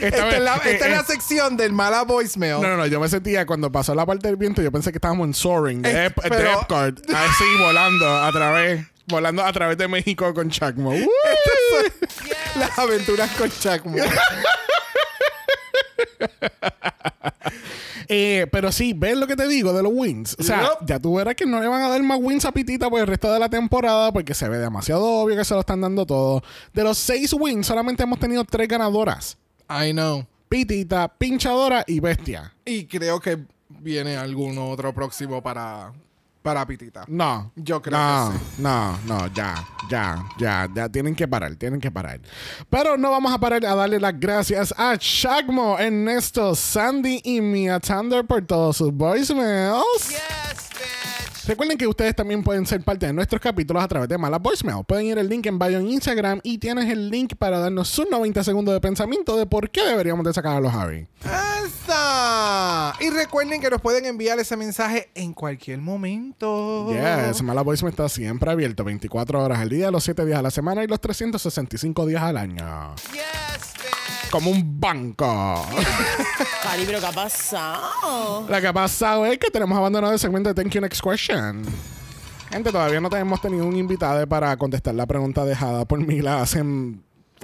[SPEAKER 2] Esta,
[SPEAKER 1] vez-
[SPEAKER 2] es la, esta
[SPEAKER 1] eh,
[SPEAKER 2] es la
[SPEAKER 1] eh.
[SPEAKER 2] sección del mala voicemail.
[SPEAKER 1] No, no, no. Yo me sentía cuando pasó la parte del viento, yo pensé que estábamos en Soaring de,
[SPEAKER 2] Eh,
[SPEAKER 1] Ep- de
[SPEAKER 2] pero-
[SPEAKER 1] Epcot. Así volando a través. Volando a través de México con Chacmo. ¡Uh!
[SPEAKER 2] Las aventuras con Chacmo.
[SPEAKER 1] Eh, pero sí, ves lo que te digo de los wins. O sea,
[SPEAKER 2] Yep.
[SPEAKER 1] ya tú verás que no le van a dar más wins a Pitita por el resto de la temporada porque se ve demasiado obvio que se lo están dando todo. De los seis wins, solamente hemos tenido tres ganadoras:
[SPEAKER 2] I know.
[SPEAKER 1] Pitita, Pinchadora y Bestia.
[SPEAKER 2] Y creo que viene algún otro próximo para, para Pitita.
[SPEAKER 1] No.
[SPEAKER 2] Yo creo
[SPEAKER 1] no,
[SPEAKER 2] que sí.
[SPEAKER 1] No, no, ya, ya, ya, ya. Tienen que parar, tienen que parar. Pero no vamos a parar a darle las gracias a Chacmo, Ernesto, Sandy y Mia Thunder por todos sus voicemails. Recuerden que ustedes también pueden ser parte de nuestros capítulos a través de Mala Voicemail. Pueden ir al link en bio en Instagram y tienes el link para darnos sus 90 segundos de pensamiento de por qué deberíamos de sacar a los Harry.
[SPEAKER 2] ¡Esa! Y recuerden que nos pueden enviar ese mensaje en cualquier momento.
[SPEAKER 1] Yes, Mala Voicemail está siempre abierto 24 horas al día, los 7 días a la semana y los 365 días al año. Como un banco.
[SPEAKER 3] Cari, pero ¿qué ha pasado?
[SPEAKER 1] Lo que ha pasado es que tenemos abandonado el segmento de Thank You Next Question. Gente, todavía no tenemos tenido un invitado para contestar la pregunta dejada por Mila hace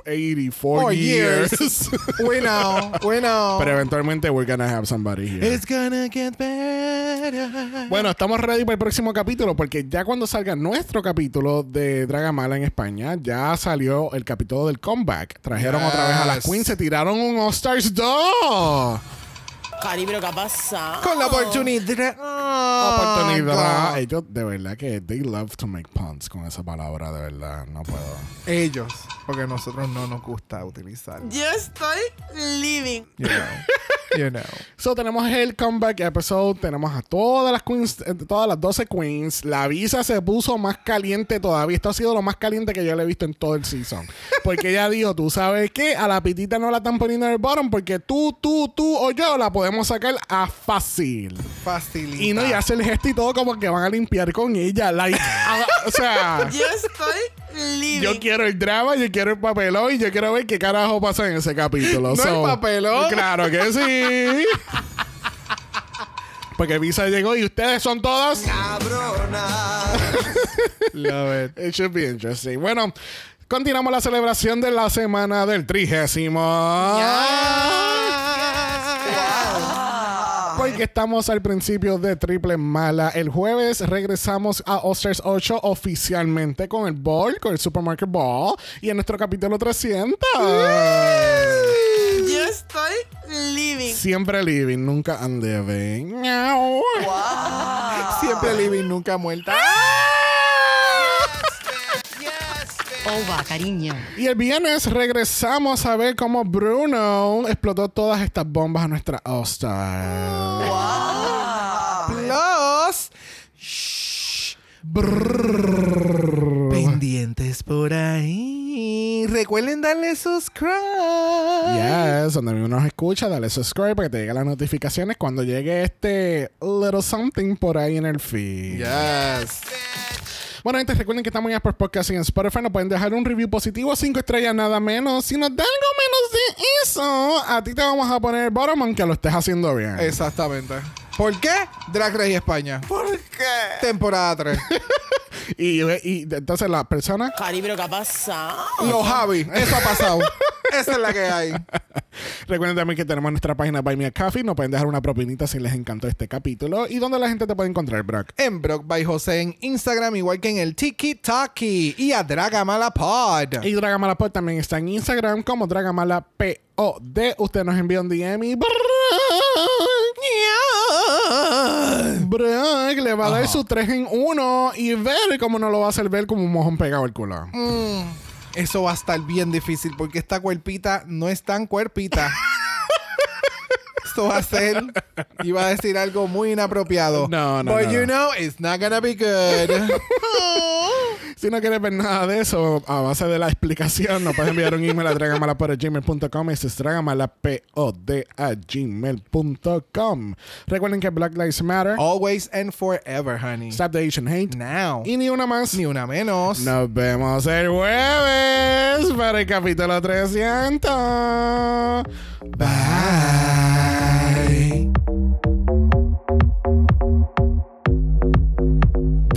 [SPEAKER 1] 84
[SPEAKER 2] For
[SPEAKER 1] years.
[SPEAKER 2] years. we know, we know.
[SPEAKER 1] Pero eventualmente we're gonna have somebody here.
[SPEAKER 2] It's gonna get better.
[SPEAKER 1] Bueno, estamos ready para el próximo capítulo porque ya cuando salga nuestro capítulo de Dragamala en España, ya salió el capítulo del comeback. Trajeron otra vez a las
[SPEAKER 2] Yes.
[SPEAKER 1] Queens, se tiraron un All Stars 2.
[SPEAKER 3] Cari, pero ¿qué ha pasado?
[SPEAKER 2] Con la oportunidad.
[SPEAKER 1] Oportunidad. Ellos, de verdad que they love to make puns con esa palabra, de verdad. No puedo.
[SPEAKER 2] Ellos, porque a nosotros no nos gusta utilizar.
[SPEAKER 3] Yo estoy living.
[SPEAKER 2] You know. You know.
[SPEAKER 1] So, tenemos el comeback episode. Tenemos a todas las queens, eh, todas las 12 queens. La visa se puso más caliente todavía. Esto ha sido lo más caliente que yo le he visto en todo el season. Porque ella dijo: Tú sabes qué, a la pitita no la están poniendo en el bottom porque tú, tú, tú o yo la podemos sacar a fácil.
[SPEAKER 2] Facilita.
[SPEAKER 1] Y no, y hace el gesto y todo como que van a limpiar con ella. Like, ah, o sea.
[SPEAKER 3] Yo estoy living.
[SPEAKER 1] Yo quiero el drama, yo quiero el papelón y yo quiero ver qué carajo pasa en ese capítulo.
[SPEAKER 2] ¿No el papelón?
[SPEAKER 1] Claro que sí. Porque Visa llegó y ustedes son todos.
[SPEAKER 2] Love it.
[SPEAKER 1] It should be interesting. Bueno, continuamos la celebración de la semana del trigésimo. Estamos al principio de Triple Mala. El jueves regresamos a Osters 8 oficialmente con el Ball, con el Supermarket Ball. Y en nuestro capítulo 300.
[SPEAKER 3] Yo estoy living.
[SPEAKER 1] Siempre living, nunca unliving. Miau.
[SPEAKER 2] Siempre living, nunca muerta.
[SPEAKER 11] Ova, cariño.
[SPEAKER 1] Y el viernes regresamos a ver cómo Bruno explotó todas estas bombas a nuestra All-Star.
[SPEAKER 2] Plus. shh, brrr, pendientes por ahí. Recuerden darle subscribe.
[SPEAKER 1] Yes, donde mismo nos escucha, dale subscribe para que te lleguen las notificaciones cuando llegue este little something por ahí en el feed.
[SPEAKER 2] Yes.
[SPEAKER 1] Bueno, gente, recuerden que estamos en Apple Podcast y en Spotify. Nos pueden dejar un review positivo, cinco estrellas nada menos. Si nos da algo menos de eso, a ti te vamos a poner bottom aunque lo estés haciendo bien.
[SPEAKER 2] Exactamente. ¿Por qué? Drag Race España.
[SPEAKER 5] ¿Por qué?
[SPEAKER 2] Temporada 3.
[SPEAKER 1] y, y entonces la persona...
[SPEAKER 3] Cari, pero ¿qué ha pasado?
[SPEAKER 2] Los Javi. Eso ha pasado. Esa es la que hay.
[SPEAKER 1] Recuerden también que tenemos nuestra página Buy Me a Coffee. Nos pueden dejar una propinita si les encantó este capítulo. ¿Y dónde la gente te puede encontrar, Brock?
[SPEAKER 2] En Brock by José en Instagram, igual que en el Tiki Taki. Y a Dragamala Pod.
[SPEAKER 1] Y Dragamala Pod también está en Instagram como Dragamala POD. Usted nos envía un DM y... Brock le va a dar su 3 en 1 y ver cómo no lo va a hacer ver como un mojón pegado al culo.
[SPEAKER 2] Mm, eso va a estar bien difícil porque esta cuerpita no es tan cuerpita. Esto va a ser. Iba a decir algo muy inapropiado.
[SPEAKER 1] No, no,
[SPEAKER 2] But
[SPEAKER 1] no,
[SPEAKER 2] you
[SPEAKER 1] no.
[SPEAKER 2] know, it's not gonna be good.
[SPEAKER 1] Si no quieres ver nada de eso, a base de la explicación, nos puedes enviar un email a dragamalapod.gmail.com. Eso es dragamalapod a gmail.com. Recuerden que Black Lives Matter.
[SPEAKER 2] Always and forever, honey.
[SPEAKER 1] Stop the Asian hate.
[SPEAKER 2] Now.
[SPEAKER 1] Y ni una más.
[SPEAKER 2] Ni una menos.
[SPEAKER 1] Nos vemos el jueves para el capítulo 300. Bye.